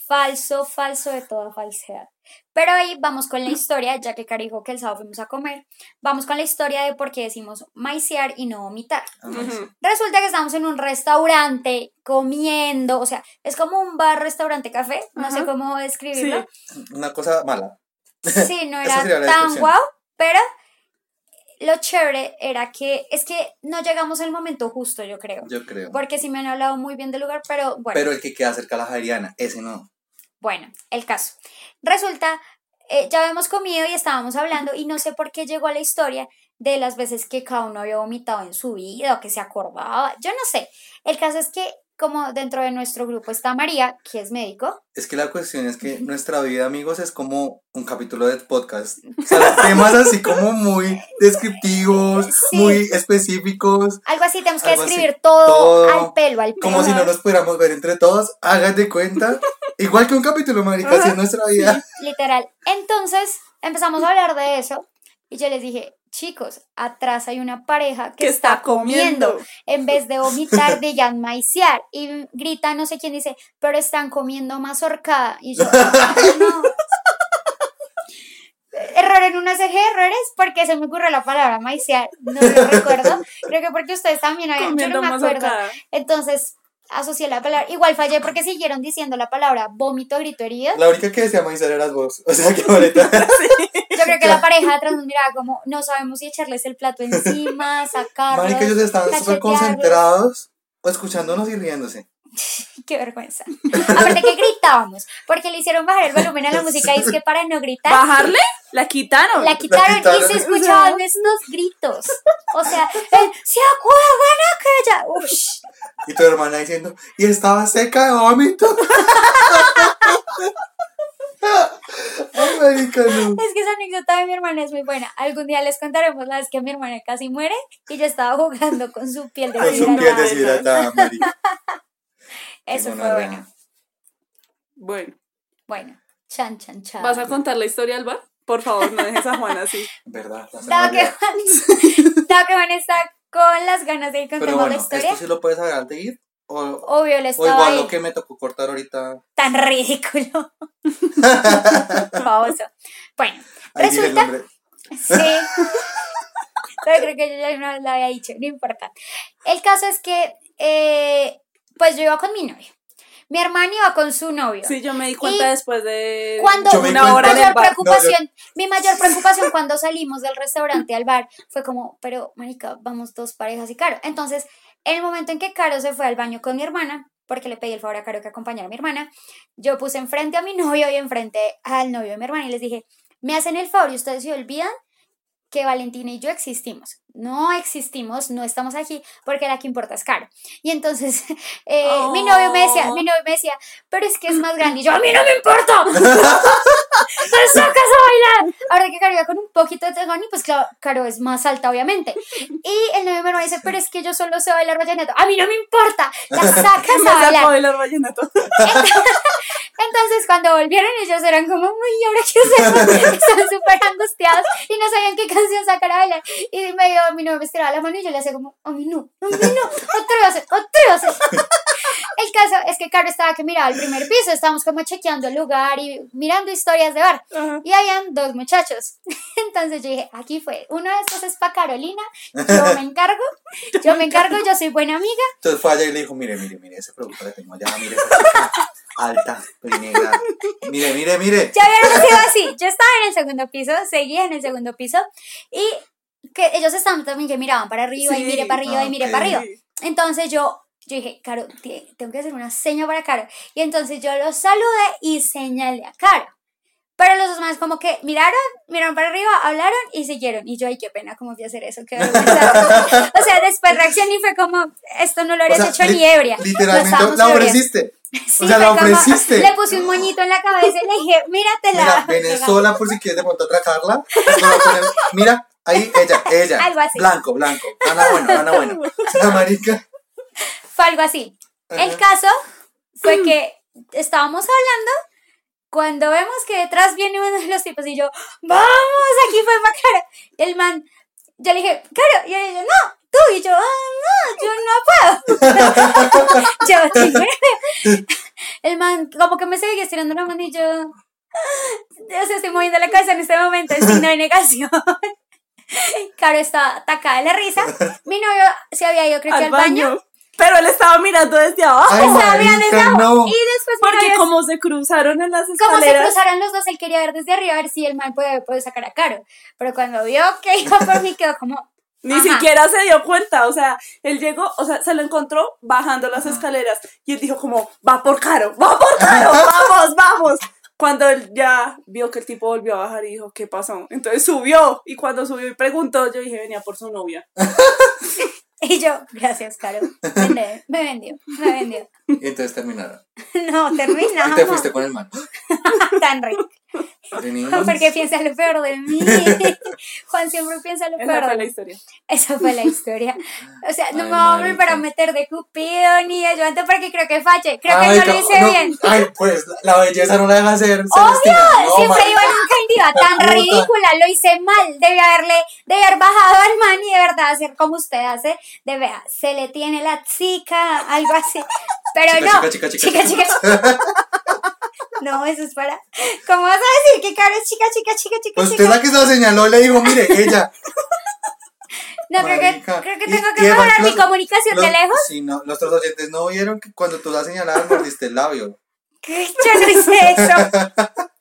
B: Falso, falso de toda falsedad. Pero ahí vamos con la historia, ya que Cari dijo que el sábado fuimos a comer. Vamos con la historia de por qué decimos maicear y no vomitar.
C: Ujú.
B: Resulta que estamos en un restaurante comiendo, o sea, es como un bar, restaurante, café, no sé cómo describirlo.
A: Una cosa mala.
B: Sí, no era tan guau, pero lo chévere era que es que no llegamos al momento justo, yo creo.
A: Yo creo.
B: Porque sí me han hablado muy bien del lugar, pero bueno.
A: Pero el que queda cerca a la Javeriana, ese no.
B: Bueno, el caso. Resulta, eh, ya habíamos comido y estábamos hablando y no sé por qué llegó a la historia de las veces que cada uno había vomitado en su vida o que se acordaba. Yo no sé. El caso es que como dentro de nuestro grupo está María, que es médico.
A: Es que la cuestión es que nuestra vida, amigos, es como un capítulo de podcast. O sea, temas así como muy descriptivos,
B: Sí.
A: muy específicos.
B: Algo así, tenemos que describir todo,
A: todo,
B: al pelo, al pelo.
A: Como si no nos pudiéramos ver entre todos. Hagan de cuenta. Igual que un capítulo, marica, así es nuestra vida.
B: Literal. Entonces empezamos a hablar de eso y yo les dije, chicos, atrás hay una pareja que,
C: Que está comiendo.
B: En vez de vomitar, digan maiciar. Y grita no sé quién dice, pero están comiendo mazorcada. Y yo, no. Error en una CG, errores, porque se me ocurrió la palabra maiciar. No lo recuerdo. Creo que porque ustedes también habían, yo no me acuerdo.
C: mazorcada.
B: Entonces asocié la palabra. Igual fallé porque siguieron diciendo la palabra vómito, grito, herido.
A: La única que decía Maizar eras vos. O sea, que ahorita.
B: Yo creo que la pareja atrás nos miraba como, no sabemos si echarles el plato encima, sacarlos.
A: Marica, ellos estaban súper concentrados, escuchándonos y riéndose.
B: Qué vergüenza. Aparte que gritábamos, porque le hicieron bajar el volumen a la música y es que para no gritar,
C: ¿Bajarle? La quitaron.
B: la quitaron,
A: quitaron.
B: y se escuchaban estos gritos. O sea, el, ¿se acuerdan aquella? Ush.
A: Y tu hermana diciendo, y estaba seca de vómito.
B: Es que esa anécdota de mi hermana es muy buena. Algún día les contaremos la vez que mi hermana casi muere y yo estaba jugando con su piel de
A: Con su piel deshidratada, marica.
B: Eso fue bueno.
C: Bueno,
B: Bueno, chan, chan, chan.
C: ¿vas a contar la historia al bar? Por favor, no dejes a Juan así.
A: ¿Verdad? La
B: Dado que. Juan, dado que Juan está con las ganas de
A: Pero
B: contemos
A: bueno,
B: la historia,
A: ¿esto sí lo puedes agarrar de ir? O,
B: obvio le
A: o
B: estaba
A: igual
B: ahí.
A: lo que me tocó cortar ahorita.
B: Tan ridículo. Famoso. Bueno,
A: Ahí
B: resulta. Sí. Pero creo que yo ya no lo había dicho, no importa. El caso es que, eh, pues yo iba con mi novio. Mi hermano iba con su novio.
C: Sí, yo me di cuenta
B: Y
C: después de
B: Cuando
A: Yo me di
C: una hora
B: mayor
C: el bar.
B: preocupación, mi mayor preocupación cuando salimos del restaurante al bar fue como, pero marica, vamos dos parejas y Caro. Entonces, en el momento en que Caro se fue al baño con mi hermana, porque le pedí el favor a Caro que acompañara a mi hermana, yo puse enfrente a mi novio y enfrente al novio de mi hermana y les dije, me hacen el favor y ustedes se olvidan que Valentina y yo existimos. No existimos, no estamos aquí, porque la que importa es Caro. Y entonces eh, mi novio me decía,
C: Oh.
B: mi novio me decía, pero es que es más grande. Y yo, a mí no me importa. ¡Me sacas a bailar! Ahora que Caro iba con un poquito de tejón y pues claro, Caro es más alta, obviamente. Y el novio me dice, pero es que yo solo sé bailar vallenato. A mí no me importa. La sacas
C: Me
B: a bailar.
C: bailar vallenato.
B: Entonces cuando volvieron ellos eran como, uy, ¿ahora qué hacemos? Están súper angustiados y no sabían qué canción sacar a bailar. Y dio, mi novio me estiraba la mano y yo le hacía como, a mí no, a mí no, atrévase, atrévase. El caso es que Caro estaba que miraba el primer piso, estábamos como chequeando el lugar y mirando historias de bar.
C: Ajá.
B: Y habían dos muchachos. Entonces yo dije, aquí fue, uno de estos es para Carolina, yo me encargo, yo me encargo, yo soy buena amiga.
A: Entonces fue allá y le dijo, mire, mire, mire, ese producto que tengo allá, mire, esa alta, negra. Mire, mire, mire.
B: Ya habían sido así. Yo estaba en el segundo piso, seguía en el segundo piso y que ellos estaban también que miraban para arriba y
C: Sí.
B: mire para arriba y mire para arriba. Entonces yo, yo dije, Caro, te- tengo que hacer una seña para Caro. Y entonces yo los saludé y señalé a Caro. Pero los dos más como que miraron, miraron para arriba, hablaron y siguieron. Y yo, ay, qué pena, ¿cómo fui a hacer eso? Qué vergüenza. o sea, después reaccioné y fue como, esto no lo
A: O
B: habrías
A: sea,
B: hecho
A: li-
B: ni ebria.
A: Literalmente la ofreciste.
B: Sí,
A: o sea, la
B: fue como-
A: ofreciste.
B: le puse un moñito en la cabeza y le dije, míratela.
A: Mira, Venezuela, por si quieres de pronto atracarla. Mira, ahí, ella, ella.
B: Algo así.
A: Blanco, blanco. Ana bueno, Ana bueno. La marica.
B: Fue algo así. El caso fue que estábamos hablando cuando vemos que detrás viene uno de los tipos y yo, vamos, aquí fue para. El man, yo le dije, Caro, y ella, no, tú, y yo, ah, no, yo no puedo. yo. El man, como que me sigue estirando la mano y yo, o sea, estoy moviendo la cabeza en este momento, es signo de negación. Caro está atacada de la risa. Mi novio se había ido, creo que al
C: al
B: baño.
C: baño. Pero él estaba mirando desde abajo.
A: Ay,
B: Estaba mirando desde abajo.
A: no.
B: Y después
C: Porque
B: novio-
C: como se cruzaron en las
B: como se
C: escaleras.
B: cruzaron los dos, él quería ver desde arriba a ver si el man puede, puede sacar a Caro. Pero cuando vio que iba por mí, quedó como.
C: Ni
B: Ajá.
C: siquiera se dio cuenta, o sea, él llegó, o sea, se lo encontró bajando las escaleras y él dijo como, va por Caro, va por Caro, vamos, vamos. Cuando él ya vio que el tipo volvió a bajar y dijo, ¿qué pasó? Entonces subió y cuando subió y preguntó, yo dije, venía por su novia.
B: Y yo, gracias, Caro. Me vendió, me vendió.
A: Y entonces terminaron.
B: No, terminamos.
A: te fuiste con el man.
B: Tan rico. Porque piensa lo peor de mí. Juan siempre piensa lo
C: Esa
B: peor
C: fue
B: de
C: la historia.
B: Esa fue la historia. O sea, no me voy a volver
A: marica.
B: a meter de cupido ni de ayudante porque creo que falle. Creo que no lo hice
A: no,
B: bien.
A: Ay, pues la belleza no la deja hacer.
B: Obvio.
A: No,
B: siempre iba nunca iba tan
A: Puta.
B: ridícula, lo hice mal, debí haberle, debí haber bajado al man y de verdad hacer como usted hace, de vea, se le tiene la chica, algo así, pero
A: Chica,
B: no,
A: chica, chica, chica,
B: chica, no, eso es para, ¿cómo vas a decir que Caro es chica, chica, chica, chica,
A: Pues
B: chica?
A: usted la que se la señaló le dijo, mire, ella.
B: No, creo que, creo que tengo que mejorar mi comunicación
A: los-
B: de lejos,
A: Sí, no, nuestros oyentes no vieron que cuando tú la señalabas mordiste el labio.
B: que yo no hice eso,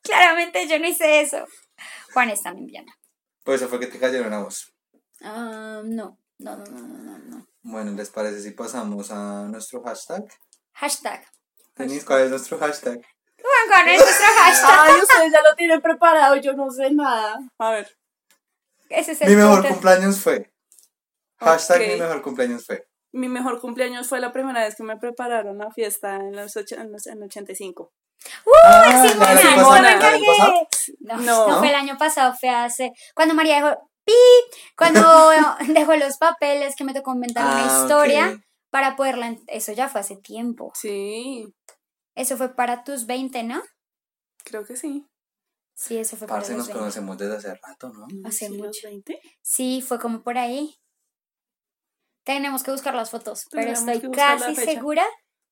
B: claramente yo no hice eso. Juan está mintiendo.
A: Pues eso fue que te cayeron a vos.
B: Ah, no, no, no, no, no, no, no.
A: Bueno, ¿les parece si pasamos a nuestro hashtag?
B: Hashtag.
A: Denise, ¿cuál es nuestro hashtag?
B: Juan, ¿cuál es nuestro hashtag?
C: Ay, ustedes ya lo tienen preparado, yo no sé nada. A ver.
B: Ese es el
A: Mi mejor
B: punto.
A: cumpleaños fue. Hashtag mi mejor cumpleaños fue.
C: Mi mejor cumpleaños fue la primera vez que me prepararon a fiesta en los, och- en los en 85.
A: Ah,
B: Sí,
A: ¿la
B: Mona,
A: del
C: sí,
B: yo
A: pasado?
B: me
C: Mona.
A: ¿La del
B: encargué.
A: pasado?
B: No,
C: No.
B: no fue el año pasado, fue hace. Cuando María dejó. ¡Pi! Cuando dejó los papeles, que me tocó inventar una
A: Ah,
B: historia
A: ok.
B: para poderla. Eso ya fue hace tiempo.
C: Sí,
B: Eso fue para tus 20, ¿no?
C: creo que sí.
B: Sí, eso fue para los
A: nos
B: 20.
A: conocemos desde hace rato, ¿no?
B: Hace
C: Sí, los
B: mucho.
C: 20.
B: Sí, fue como por ahí. Tenemos que buscar las fotos, pero estoy casi segura.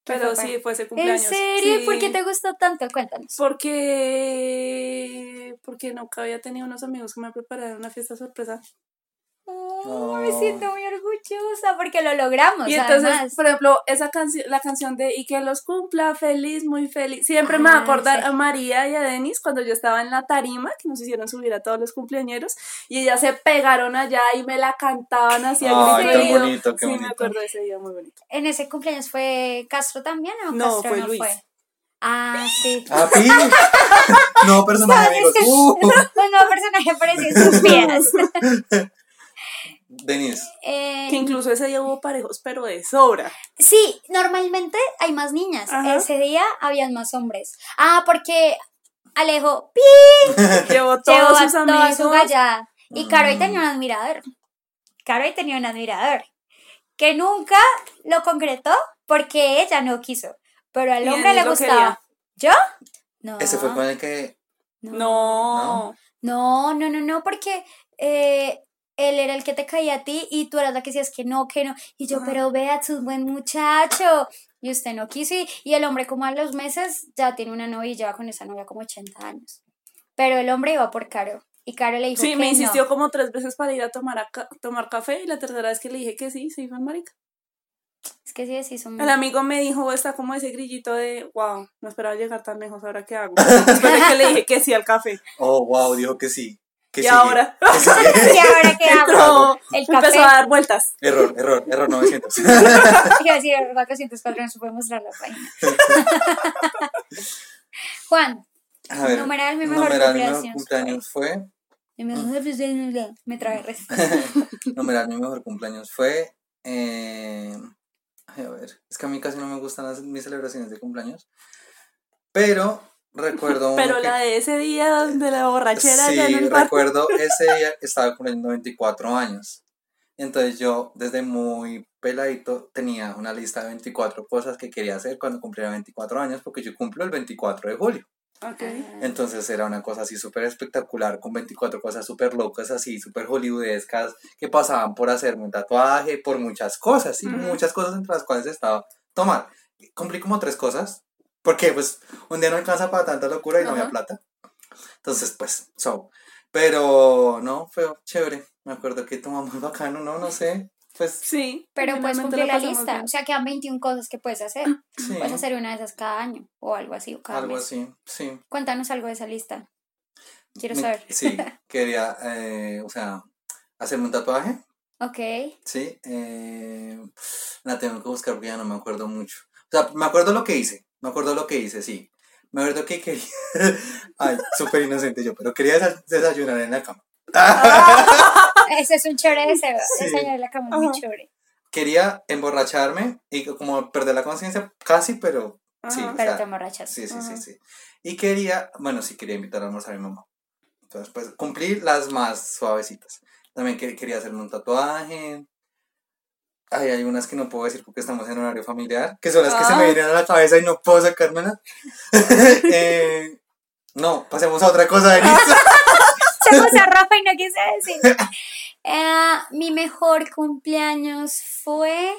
B: que
C: Pero
B: fue
C: sí,
B: para-
C: fue ese
B: ¿En
C: cumpleaños.
B: serio?
C: Sí.
B: ¿Por qué te gustó tanto? Cuéntanos.
C: Porque porque nunca había tenido unos amigos que me prepararon una fiesta sorpresa.
B: Oh, me siento muy orgullosa porque lo logramos.
C: Y entonces,
B: además.
C: por ejemplo, esa canción, la canción de Y que los cumpla feliz, muy feliz. Siempre me va a
B: Ah,
C: acordar
B: sí.
C: a María y a Denis cuando yo estaba en la tarima, que nos hicieron subir a todos los cumpleañeros, y ellas se pegaron allá y me la cantaban así a
A: Ay,
C: grito
B: qué
A: bonito, qué
C: Sí, me
A: bonito.
C: acuerdo de ese día muy bonito.
B: En ese cumpleaños fue Castro también o
C: No,
B: Castro
C: fue
B: no
C: Luis.
B: fue. Ah, sí.
A: Ah, pi. No, personaje, amigos. Uh.
B: Un nuevo personaje apareció en sus vidas.
A: Denise.
B: Eh,
C: Que incluso ese día hubo parejos, pero de sobra.
B: sí, normalmente hay más niñas.
C: Ajá.
B: Ese día habían más hombres. Ah, porque Alejo pi,
C: Llevó
B: llevó
C: todos
B: a
C: sus amigos.
B: su gallada. Y Caro ahí
A: Mm.
B: tenía un admirador. Caro ahí tenía un admirador. Que nunca lo concretó porque ella no quiso. Pero al hombre le gustaba. ¿Yo? No.
A: Ese fue con el que.
C: No.
B: No, no, no, no, porque eh, él era el que te caía a ti y tú eras la que decías que no, que no. Y yo,
C: Ajá.
B: pero vea, es un buen muchacho. Y usted no quiso. Y, y el hombre, como a los meses, ya tiene una novia y lleva con esa novia como 80 años. Pero el hombre iba por Caro. Y Caro le dijo
C: Sí,
B: que
C: me
B: no.
C: insistió como tres veces para ir a tomar, a ca- tomar café y la tercera vez que le dije que sí, se iba en marica.
B: Es que sí, sí, son
C: El amigo me dijo, está como ese grillito de, wow, no esperaba llegar tan lejos, ¿ahora qué hago? Después de que le dije que sí al café.
A: Oh, wow, dijo que sí. Que
C: Y
A: sigue,
C: ahora.
A: que sigue.
B: ¿Y ahora qué hago? El
C: empezó
B: café.
C: a dar vueltas.
A: error, error, error 900.
B: Iba a decir, el 404 no se puede mostrar la página. Juan,
A: A ver,
B: Numeral, mi mejor
A: numeral, mi mejor
B: cumpleaños
A: cumpleaños fue.
B: me trae res.
A: Numeral, mi mejor cumpleaños fue. eh, ay, a ver, es que a mí casi no me gustan las, mis celebraciones de cumpleaños. Pero recuerdo.
C: Pero
A: que-
C: la de ese día de la borrachera
A: Sí,
C: en el
A: recuerdo ese día estaba cumpliendo 24 años. Entonces yo desde muy peladito tenía una lista de 24 cosas que quería hacer cuando cumpliera 24 años porque yo cumplo el 24 de julio.
C: Ok.
A: Entonces era una cosa así súper espectacular con 24 cosas súper locas así, súper hollywoodescas que pasaban por hacerme un tatuaje, por muchas cosas, y
C: Ujú.
A: muchas cosas entre las cuales estaba tomar. Cumplí como tres cosas porque pues un día no alcanza para tanta locura y no había plata. Entonces pues, so. Pero no, fue chévere. Me acuerdo que tomamos muy bacano, no, no sé. Pues
C: Sí.
B: Pero puedes cumplir la lista.
C: bien.
B: O sea, quedan 21 cosas que puedes hacer.
A: sí,
B: Puedes hacer una de esas cada año o algo así. O cada
A: algo
B: mes.
A: así, sí.
B: Cuéntanos algo de esa lista. Quiero
A: Me-
B: saber.
A: Sí, quería, eh, o sea, hacerme un tatuaje.
B: Ok.
A: Sí, eh, la tengo que buscar porque ya no me acuerdo mucho. O sea, me acuerdo lo que hice, me acuerdo lo que hice, sí. Me acuerdo que quería, ay, súper inocente yo, pero quería desa- desayunar en la cama.
B: Ese es un chévere deseo.
A: Sí.
B: Desayunar en la cama es muy chévere.
A: Quería emborracharme y como perder la conciencia, casi, pero sí. O
B: Pero
A: sea,
B: te emborrachas.
A: Sí, sí,
C: Ajá.
A: sí, sí. Y quería, bueno, sí quería invitar a almorzar a mi mamá. Entonces, pues, cumplir las más suavecitas. También que- quería hacerme un tatuaje. Ay, hay unas que no puedo decir porque estamos en horario familiar, que son las que se me
B: Ah.
A: vienen a la cabeza y no puedo sacármela. Eh, no, pasemos a otra cosa, Denise.
B: Se puso ropa y no quise decir. Eh, mi mejor cumpleaños fue,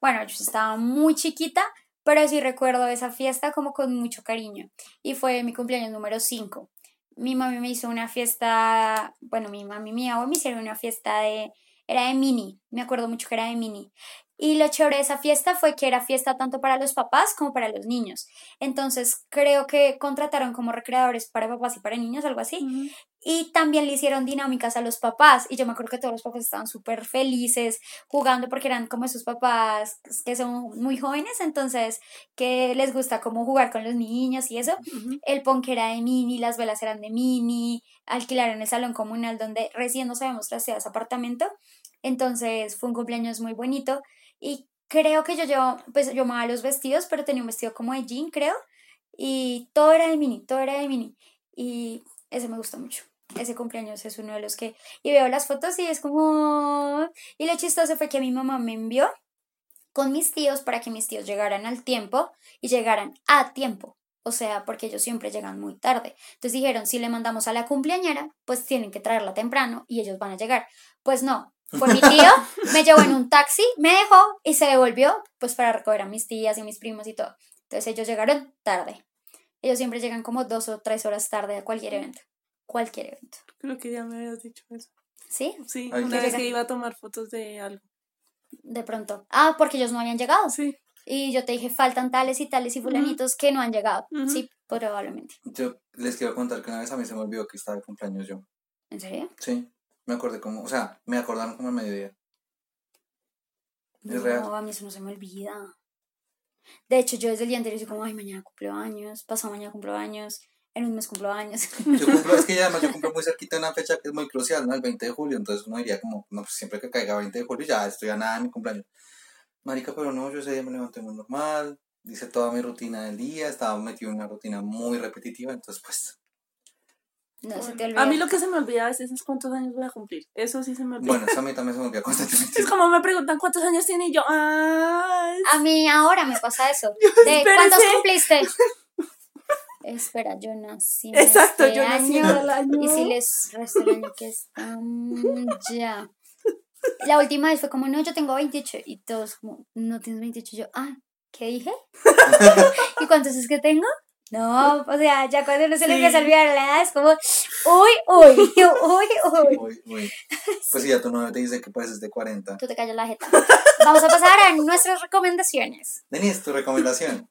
B: bueno, yo estaba muy chiquita, pero sí recuerdo esa fiesta como con mucho cariño. Y fue mi cumpleaños número 5. Mi mami me hizo una fiesta, bueno, mi mami y mi abuelo me hicieron una fiesta de, era de mini, me acuerdo mucho que era de mini. Y lo chévere de esa fiesta fue que era fiesta tanto para los papás como para los niños. Entonces creo que contrataron como recreadores para papás y para niños, algo así. Y también le hicieron dinámicas a los papás. Y yo me acuerdo que todos los papás estaban súper felices jugando porque eran como esos papás que son muy jóvenes, entonces que les gusta como jugar con los niños y eso. El punk era de mini, las velas eran de mini, alquilaron el salón comunal donde recién nos habíamos trasteado ese apartamento. Entonces fue un cumpleaños muy bonito. Y creo que yo llevo, pues yo amaba los vestidos, pero tenía un vestido como de jean, creo. Y todo era de mini, todo era de mini. Y ese me gustó mucho. Ese cumpleaños es uno de los que... Y veo las fotos y es como... Y lo chistoso fue que mi mamá me envió con mis tíos para que mis tíos llegaran al tiempo y llegaran a tiempo. O sea, porque ellos siempre llegan muy tarde. Entonces dijeron, si le mandamos a la cumpleañera, pues tienen que traerla temprano y ellos van a llegar. Pues no, fue mi tío, me llevó en un taxi, me dejó y se devolvió pues para recoger a mis tías y mis primos y todo. Entonces ellos llegaron tarde. Ellos siempre llegan como dos o tres horas tarde a cualquier evento. Cualquier evento.
C: Creo que ya me habías dicho eso.
B: ¿Sí?
C: Sí,
A: Ay,
C: una vez que iba a tomar fotos de algo.
B: De pronto. Ah, porque ellos no habían llegado.
C: Sí.
B: Y yo te dije, faltan tales y tales y fulanitos que no han llegado. Sí, probablemente.
A: Yo les quiero contar que una vez a mí se me olvidó que estaba de cumpleaños yo.
B: ¿En serio?
A: Sí, me acordé como, o sea, me acordaron como a mediodía. Es real.
B: No, a mí eso no se me olvida. De hecho, yo desde el día anterior soy como, ay, mañana cumplo años, pasado mañana cumplo años, en un mes cumplo años.
A: Yo cumplo, es que ya además yo cumplo muy cerquita una fecha que es muy crucial, ¿no? El 20 de julio, entonces uno diría como, no, pues siempre que caiga 20 de julio ya estoy a nada de mi cumpleaños. Marica, pero no, yo ese día me levanté muy normal, hice toda mi rutina del día, estaba metido en una rutina muy repetitiva, entonces pues,
B: No se te olvida.
C: A mí lo que se me olvida a veces es cuántos años voy a cumplir. Eso sí se me olvida.
A: bueno, eso a mí también se me olvida constantemente.
C: Es como me preguntan cuántos años tiene y yo, ah,
B: A mí ahora me pasa eso. De. ¿Cuántos cumpliste? Espera, yo nací.
C: Exacto,
B: este
C: yo nací en
B: año,
C: el año.
B: Y si les resto el año que estamos ya. La última vez fue como, no, yo tengo 28. Y todos como, no tienes 28. Y yo, ah, ¿qué dije? ¿Y cuántos es que tengo? No, o sea, ya cuando uno se le
C: Sí.
B: empieza a olvidar la edad, es como, Uy, uy, uy, uy.
A: Uy, uy. Pues si ya tu novio te dice que pareces de 40.
B: Tú te callas la jeta. Vamos a pasar a nuestras recomendaciones.
A: Denise, tu recomendación.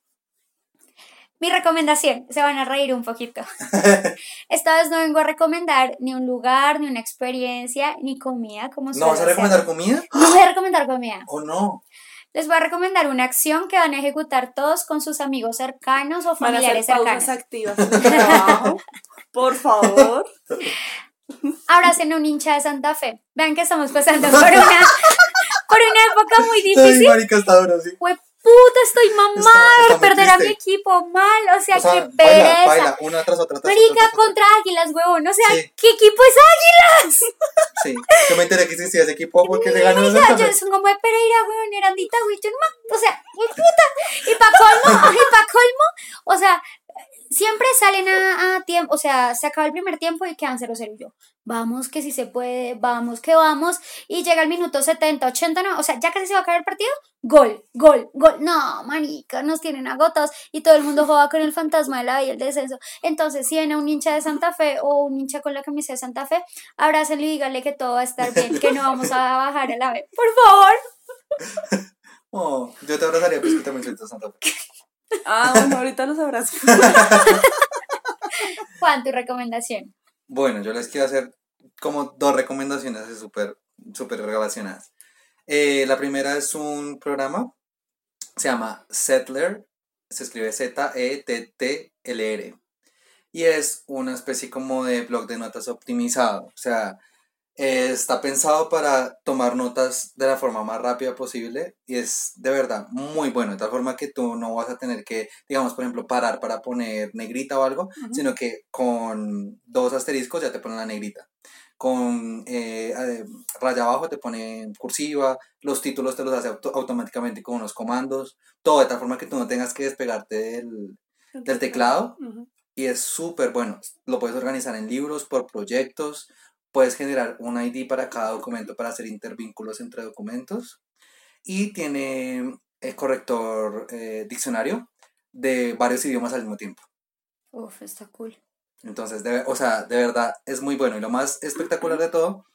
B: Mi recomendación, se van a reír un poquito. Esta vez no vengo a recomendar ni un lugar, ni una experiencia, ni comida, como
A: ¿No vas a recomendar
B: ser.
A: comida?
B: No voy a recomendar comida.
A: ¿O no?
B: Les voy a recomendar una acción que van a ejecutar todos con sus amigos cercanos o
C: Van a hacer
B: familiares
C: pausas
B: cercanos.
C: activas trabajo. Por favor.
B: Abracen a un hincha de Santa Fe. Vean que estamos pasando por una, por una época muy
A: Ay,
B: difícil.
A: marica, está duro, sí.
B: Fue puta, estoy
A: está
B: de
A: muy
B: perder a mi equipo mal. O sea,
A: O sea,
B: qué pereza.
A: baila, una tras otra, tras
B: Marica
A: otra.
B: contra Águilas, huevón. O sea,
A: Sí.
B: ¿qué equipo es Águilas?
A: Sí, yo me enteré que existía ese equipo porque se ganó el
B: Marica, yo son como de Pereira, huevón, Erandita, güey, yo no O sea, ¡qué puta. Y pa' colmo, y pa' colmo, o sea, siempre salen a, a tiempo, o sea, se acaba el primer tiempo y quedan 0-0 y yo. Vamos, que si se puede, vamos, que vamos. Y llega el minuto 70, 80, no, o sea, ya casi se va a acabar el partido. Gol, gol, gol. No, marica, nos tienen agotados y todo el mundo juega con el fantasma de la vida y el descenso. Entonces, si ven a un hincha de Santa Fe o un hincha con la camisa de Santa Fe, abrácenlo y díganle que todo va a estar bien, que no vamos a bajar a la B. Por favor.
A: Oh, yo te abrazaría, pues que también soy de Santa Fe.
C: Ah, bueno, ahorita los abrazo.
B: Juan, tu recomendación.
A: Bueno, yo les quiero hacer como dos recomendaciones súper súper relacionadas. Eh, la primera es un programa, se llama Settler, se escribe Z-E-T-T-L-R. Y es una especie como de blog de notas optimizado. O sea, eh, está pensado para tomar notas de la forma más rápida posible y es de verdad muy bueno. De tal forma que tú no vas a tener que, digamos, por ejemplo, parar para poner negrita o algo, sino que con dos asteriscos ya te ponen la negrita. Con eh, raya abajo te pone cursiva, los títulos te los hace auto- automáticamente con unos comandos, todo de tal forma que tú no tengas que despegarte del, del teclado y es súper bueno. Lo puedes organizar en libros, por proyectos, puedes generar un ID para cada documento para hacer intervínculos entre documentos y tiene el corrector eh, diccionario de varios idiomas al mismo tiempo.
B: Uf, está cool.
A: Entonces, de, o sea, de verdad es muy bueno. Y lo más espectacular de todo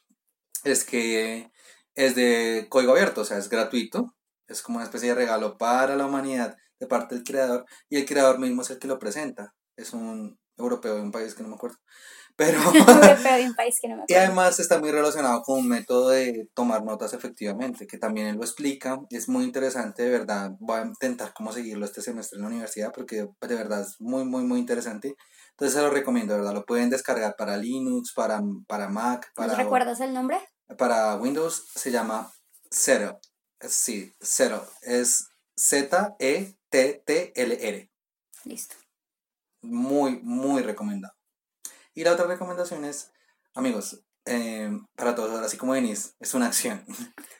A: es que es de código abierto, o sea, es gratuito. Es como una especie de regalo para la humanidad de parte del creador. Y el creador mismo es el que lo presenta. Es un europeo de un país que no me acuerdo. Pero...
B: Europeo de un país que no me
A: Y
B: acuerdo.
A: además está muy relacionado con un método de tomar notas efectivamente, que también él lo explica. Es muy interesante, de verdad. Voy a intentar cómo seguirlo este semestre en la universidad porque de verdad es muy, muy, muy interesante. Entonces se lo recomiendo, de verdad. Lo pueden descargar para Linux, para, para Mac,
B: ¿Nos
A: para,
B: recuerdas el nombre?
A: para Windows. Se llama Zero. Sí, Zero. Es E Z-E-T-T-L-R.
B: Listo.
A: Muy, muy recomendado. Y la otra recomendación es, amigos, eh, para todos, ahora así como Denise, es una acción.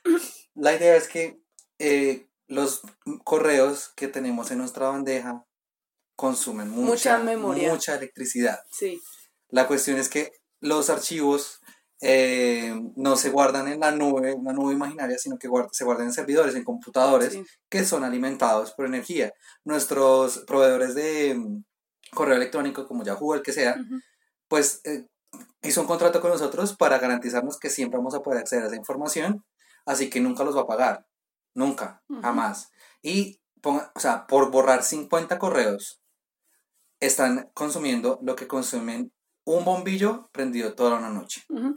A: la idea es que eh, los correos que tenemos en nuestra bandeja consumen mucha,
C: Mucha memoria.
A: mucha electricidad.
C: Sí.
A: La cuestión es que los archivos eh, no se guardan en la nube, una nube imaginaria, sino que guard- se guardan en servidores, en computadores
C: sí.
A: que son alimentados por energía. Nuestros proveedores de correo electrónico, como Yahoo, el que sea, pues eh, hizo un contrato con nosotros para garantizarnos que siempre vamos a poder acceder a esa información, así que nunca los va a pagar, nunca, jamás. Y, ponga- o sea, por borrar 50 correos, están consumiendo lo que consumen un bombillo prendido toda una noche.
C: Ujú.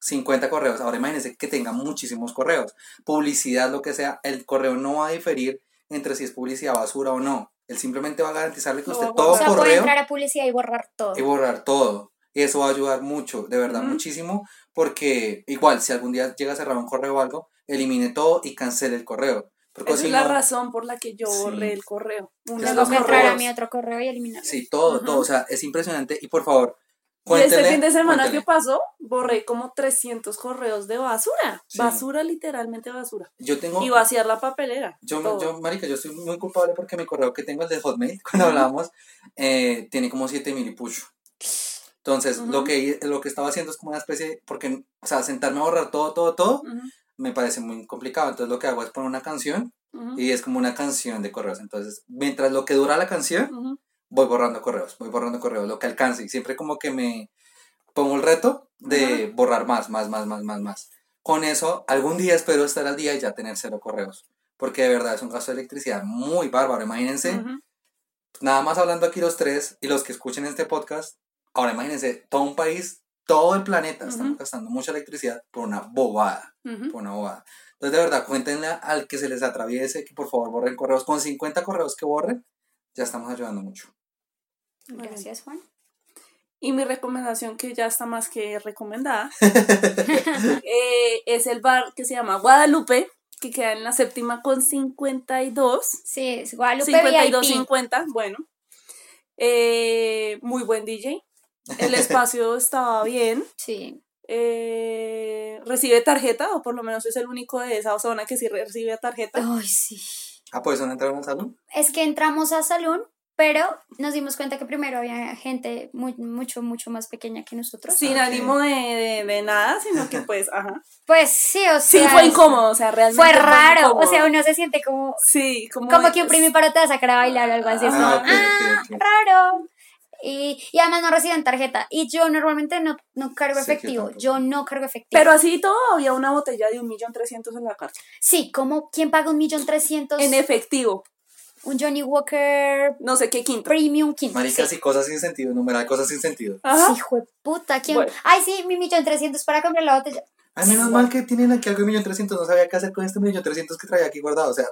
A: 50 correos. Ahora imagínense que tenga muchísimos correos. Publicidad, lo que sea, el correo no va a diferir entre si es publicidad basura o no. Él simplemente va a garantizarle que usted todo
B: O sea, puede
A: correo
B: entrar a publicidad y borrar todo.
A: y borrar todo. Y eso va a ayudar mucho, de verdad, muchísimo, porque igual, si algún día llega a cerrar un correo o algo, elimine todo y cancele el correo. Porque
C: Esa
A: si
C: es la
A: no-
C: razón por la que yo
A: Sí.
C: borré el correo. Uno
B: entrar a mi otro correo y eliminarlo.
A: Sí, todo, todo, o sea, es impresionante. Y por favor,
C: Y este
A: cuéntele-
C: fin de semana
A: cuéntele.
C: que pasó, borré como 300 correos de basura.
A: Sí.
C: Basura, literalmente basura.
A: Yo tengo...
C: Y vaciar la papelera.
A: Yo,
C: todo.
A: yo, marica, yo soy muy culpable porque mi correo que tengo, el de Hotmail, cuando hablábamos, eh, tiene como 7000 y pucho. Entonces, lo,
C: Ujú.
A: que, lo que estaba haciendo es como una especie, porque, o sea, sentarme a borrar todo, todo, todo,
C: Ujú,
A: me parece muy complicado. Entonces, lo que hago es poner una canción
C: ujú,
A: y es como una canción de correos. Entonces, mientras lo que dura la canción. Voy borrando correos, voy borrando correos, lo que alcance. Y siempre como que me, pongo el reto de borrar más, más, más, más, más, más. Con eso, algún día espero estar al día y ya tener cero correos. Porque de verdad es un gasto de electricidad muy bárbaro. Imagínense, nada más hablando aquí los tres y los que escuchen este podcast, ahora imagínense, todo un país, todo el planeta, estamos gastando mucha electricidad por una bobada, por una bobada. Entonces, de verdad, cuéntenle al que se les atraviese que por favor borren correos. Con 50 correos que borren, ya estamos ayudando mucho.
B: Gracias, Juan.
C: Y mi recomendación, que ya está más que recomendada, eh, es el bar que se llama Guadalupe, que queda en la séptima con 52.
B: Sí, es Guadalupe
C: 52,
B: VIP.
C: 50, bueno. Eh, muy buen DJ. El espacio estaba bien.
B: Sí.
C: Eh, recibe tarjeta, o por lo menos es el único de esa zona que sí recibe tarjeta.
B: Ay, sí.
A: Ah, pues no entraron al salón.
B: Es que entramos a salón, pero nos dimos cuenta que primero había gente muy, mucho, mucho más pequeña que nosotros.
C: Sin ánimo de, de, de nada, sino que pues, ajá.
B: Pues sí, o
C: Sí,
B: sea.
C: fue incómodo, o sea, realmente.
B: Fue raro. O sea, uno se siente como.
C: Sí, como.
B: Como
C: de-
B: que un primiparo te va a sacar a bailar o algo así. Es como,
A: Ah,
B: ah, raro. Y, y además no reciben tarjeta. Y yo normalmente no, no cargo
A: Sí, yo
B: efectivo. Yo no cargo efectivo.
C: Pero así todo, había una botella de un millón trescientos en la carta.
B: sí, como ¿quién paga un millón trescientos?
C: En efectivo.
B: Un Johnny Walker
C: No sé qué quinto.
B: Premium King.
A: Maricas
B: sí.
A: y cosas sin sentido, numeral cosas sin sentido.
C: Ajá.
B: Sí, hijo de puta. ¿quién?
C: Bueno.
B: Ay, sí, mi millón trescientos para comprar la botella.
A: Ay, menos mal que tienen aquí algo de millón trescientos, no sabía qué hacer con este millón trescientos que traía aquí guardado, o sea,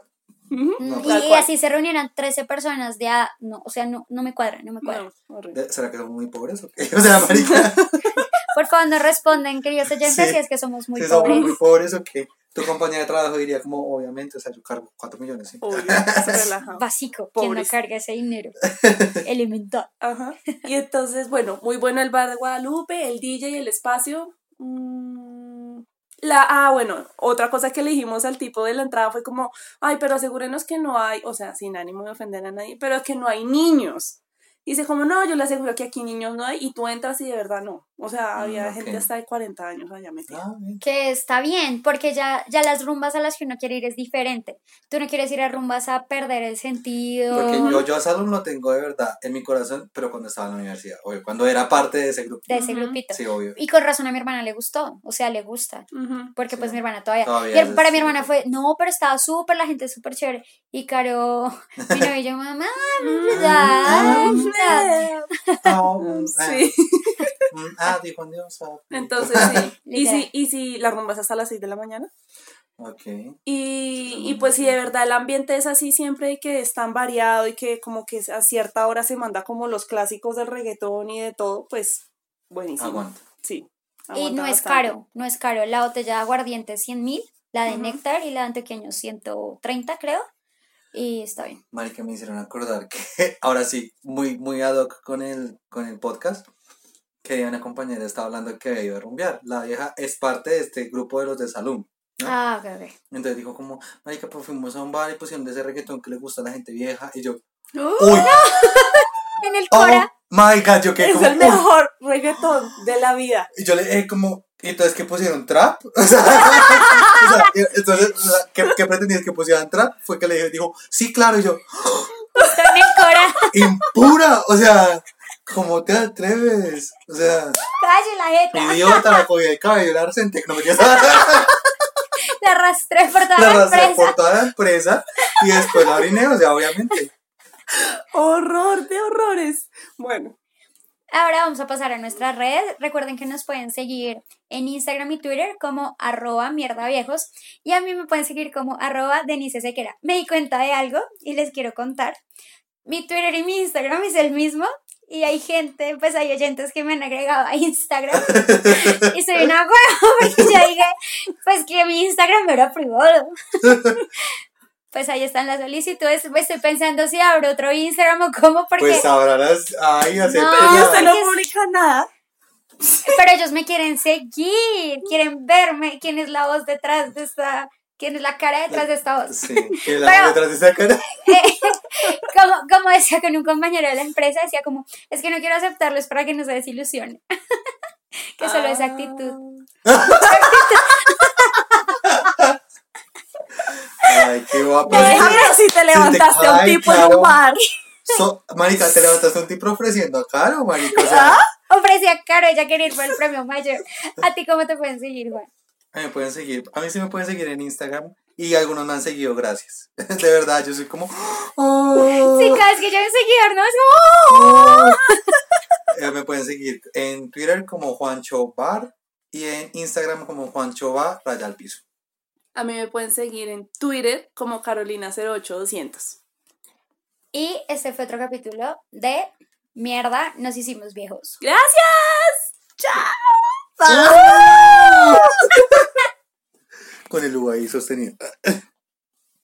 A: No,
B: y
C: cual.
B: así se reunieron 13 personas de a, no, o sea, no, no me cuadra, no me cuadra.
C: No, horrible.
A: ¿de- ¿será que somos muy pobres o qué? O sea, marica,
B: Por favor, no responden, queridos oyentes,
A: Sí.
B: si es que somos muy
A: somos
B: pobres.
A: muy pobres o qué. Tu compañía de trabajo diría como, obviamente, o sea, yo cargo 4 millones, ¿sí?
C: Obvio.
B: Básico, quien no carga ese dinero. Elemental.
C: Ajá. Y entonces, bueno, muy bueno el bar de Guadalupe, el DJ, el espacio. Mm, La, ah, bueno, otra cosa que le dijimos al tipo de la entrada fue como, ay, pero asegúrenos que no hay, o sea, sin ánimo de ofender a nadie, pero que no hay niños. Y dice como, no, yo le aseguro que aquí niños no hay, y tú entras y de verdad no. O sea,
A: Mm,
C: había gente hasta de 40 años allá metida.
A: Ah.
B: Que está bien, porque ya, ya las rumbas a las que uno quiere ir es diferente. Tú no quieres ir a rumbas a perder el sentido.
A: Porque yo, yo a Salón lo tengo de verdad en mi corazón, pero cuando estaba en la universidad, obvio, cuando era parte de ese grupo.
B: de ese grupito.
A: Sí, obvio.
B: Y con razón a mi hermana le gustó, o sea, le gusta. Porque pues mi hermana todavía.
A: Todavía
B: y para mi hermana fue, no, pero estaba súper, la gente súper chévere. Y Caro, mi novio mamá, ¿verdad? ¿verdad?".
A: Ah, ah,
C: Sí.
A: Ah, dijo Dios. ah,
C: Entonces, sí. y, si, y si la rumba es hasta las 6 de la mañana.
A: Ok.
C: Y, y pues si de verdad el ambiente es así siempre y que es tan variado y que como que a cierta hora se manda como los clásicos del reggaetón y de todo, pues buenísimo.
A: Aguanta.
C: Sí.
B: Y
C: aguanta
B: no es
C: bastante.
B: caro, no es caro. La botella de aguardiente 100 mil, la de
C: Ujú.
B: néctar y la de antioqueño 130 creo. Y está bien.
A: Marica, me hicieron acordar que ahora sí, muy, muy ad hoc con el, con el podcast, que una compañera estaba hablando que había ido a rumbear. La vieja es parte de este grupo de los de Salum. ¿no?
B: Ah, ok, ok.
A: Entonces dijo como, marica, pues fuimos a un bar y pusieron de ese reggaetón que le gusta a la gente vieja. Y yo,
C: ¡Uh!
A: uy,
B: En el
A: oh
B: Cora.
A: my god, yo quedé
C: es
A: como,
C: el
A: "Uy".
C: mejor reggaetón de la vida.
A: Y yo le dije como, ¿y entonces qué pusieron? ¿Trap? O sea, entonces, ¿qué, ¿qué pretendías que pusieran trap? Fue que le dije, dijo, sí, claro, y yo,
B: Justo en el Cora.
A: impura, o sea, ¿cómo te atreves? O sea,
B: Calle la jeta.
A: idiota, la cogí de cabello, la arsenté, no me quiero
B: La arrastré por toda
A: la
B: la,
A: arrastré
B: empresa.
A: por toda la empresa y después la oriné, o sea, obviamente.
C: Horror de horrores. Bueno,
B: Ahora vamos a pasar a nuestras redes. Recuerden que nos pueden seguir en Instagram y Twitter como arroba mierda viejos. Y a mí me pueden seguir como arroba Denise Sequera. Me di cuenta de algo y les quiero contar. Mi Twitter y mi Instagram es el mismo. Y hay gente, pues hay oyentes que me han agregado a Instagram. y soy una hueva porque yo dije, pues que mi Instagram era privado. pues ahí están las solicitudes. Estoy pensando si abro otro Instagram o cómo, porque...
A: Pues ahora las, ay, acepté
B: No,
C: usted no publica nada.
B: Pero ellos me quieren seguir, quieren verme, quién es la voz detrás de esta, quién es la cara detrás de esta voz.
A: Sí, que la
B: Pero-
A: detrás de esa cara.
B: Como, como decía con un compañero de la empresa, decía como, es que no quiero aceptarlos para que no se desilusione. que solo es actitud.
A: Ay, qué guapa.
C: No, déjame si te levantaste a un tipo en
A: claro.
C: un bar.
A: So, marica, ¿te levantaste un tipo ofreciendo acá o marica? O sea,
B: Ofrecí decía, Caro, ella quería ir por el premio mayor. ¿A ti cómo te pueden seguir, Juan?
A: A mí me pueden seguir. A mí sí me pueden seguir en Instagram. Y algunos me han seguido, gracias. De verdad, yo soy como. "Oh".
B: Sí, cada vez que yo un seguidor, ¿no? Es como... ¡oh!
A: Eh, me pueden seguir en Twitter como Juancho Bar y en Instagram como Juancho Bar Raya al Piso.
C: A mí me pueden seguir en Twitter como Carolina08200.
B: Y este fue otro capítulo de Mierda, nos hicimos viejos.
C: ¡Gracias! ¡Chao!
A: Con el U ahí sostenido.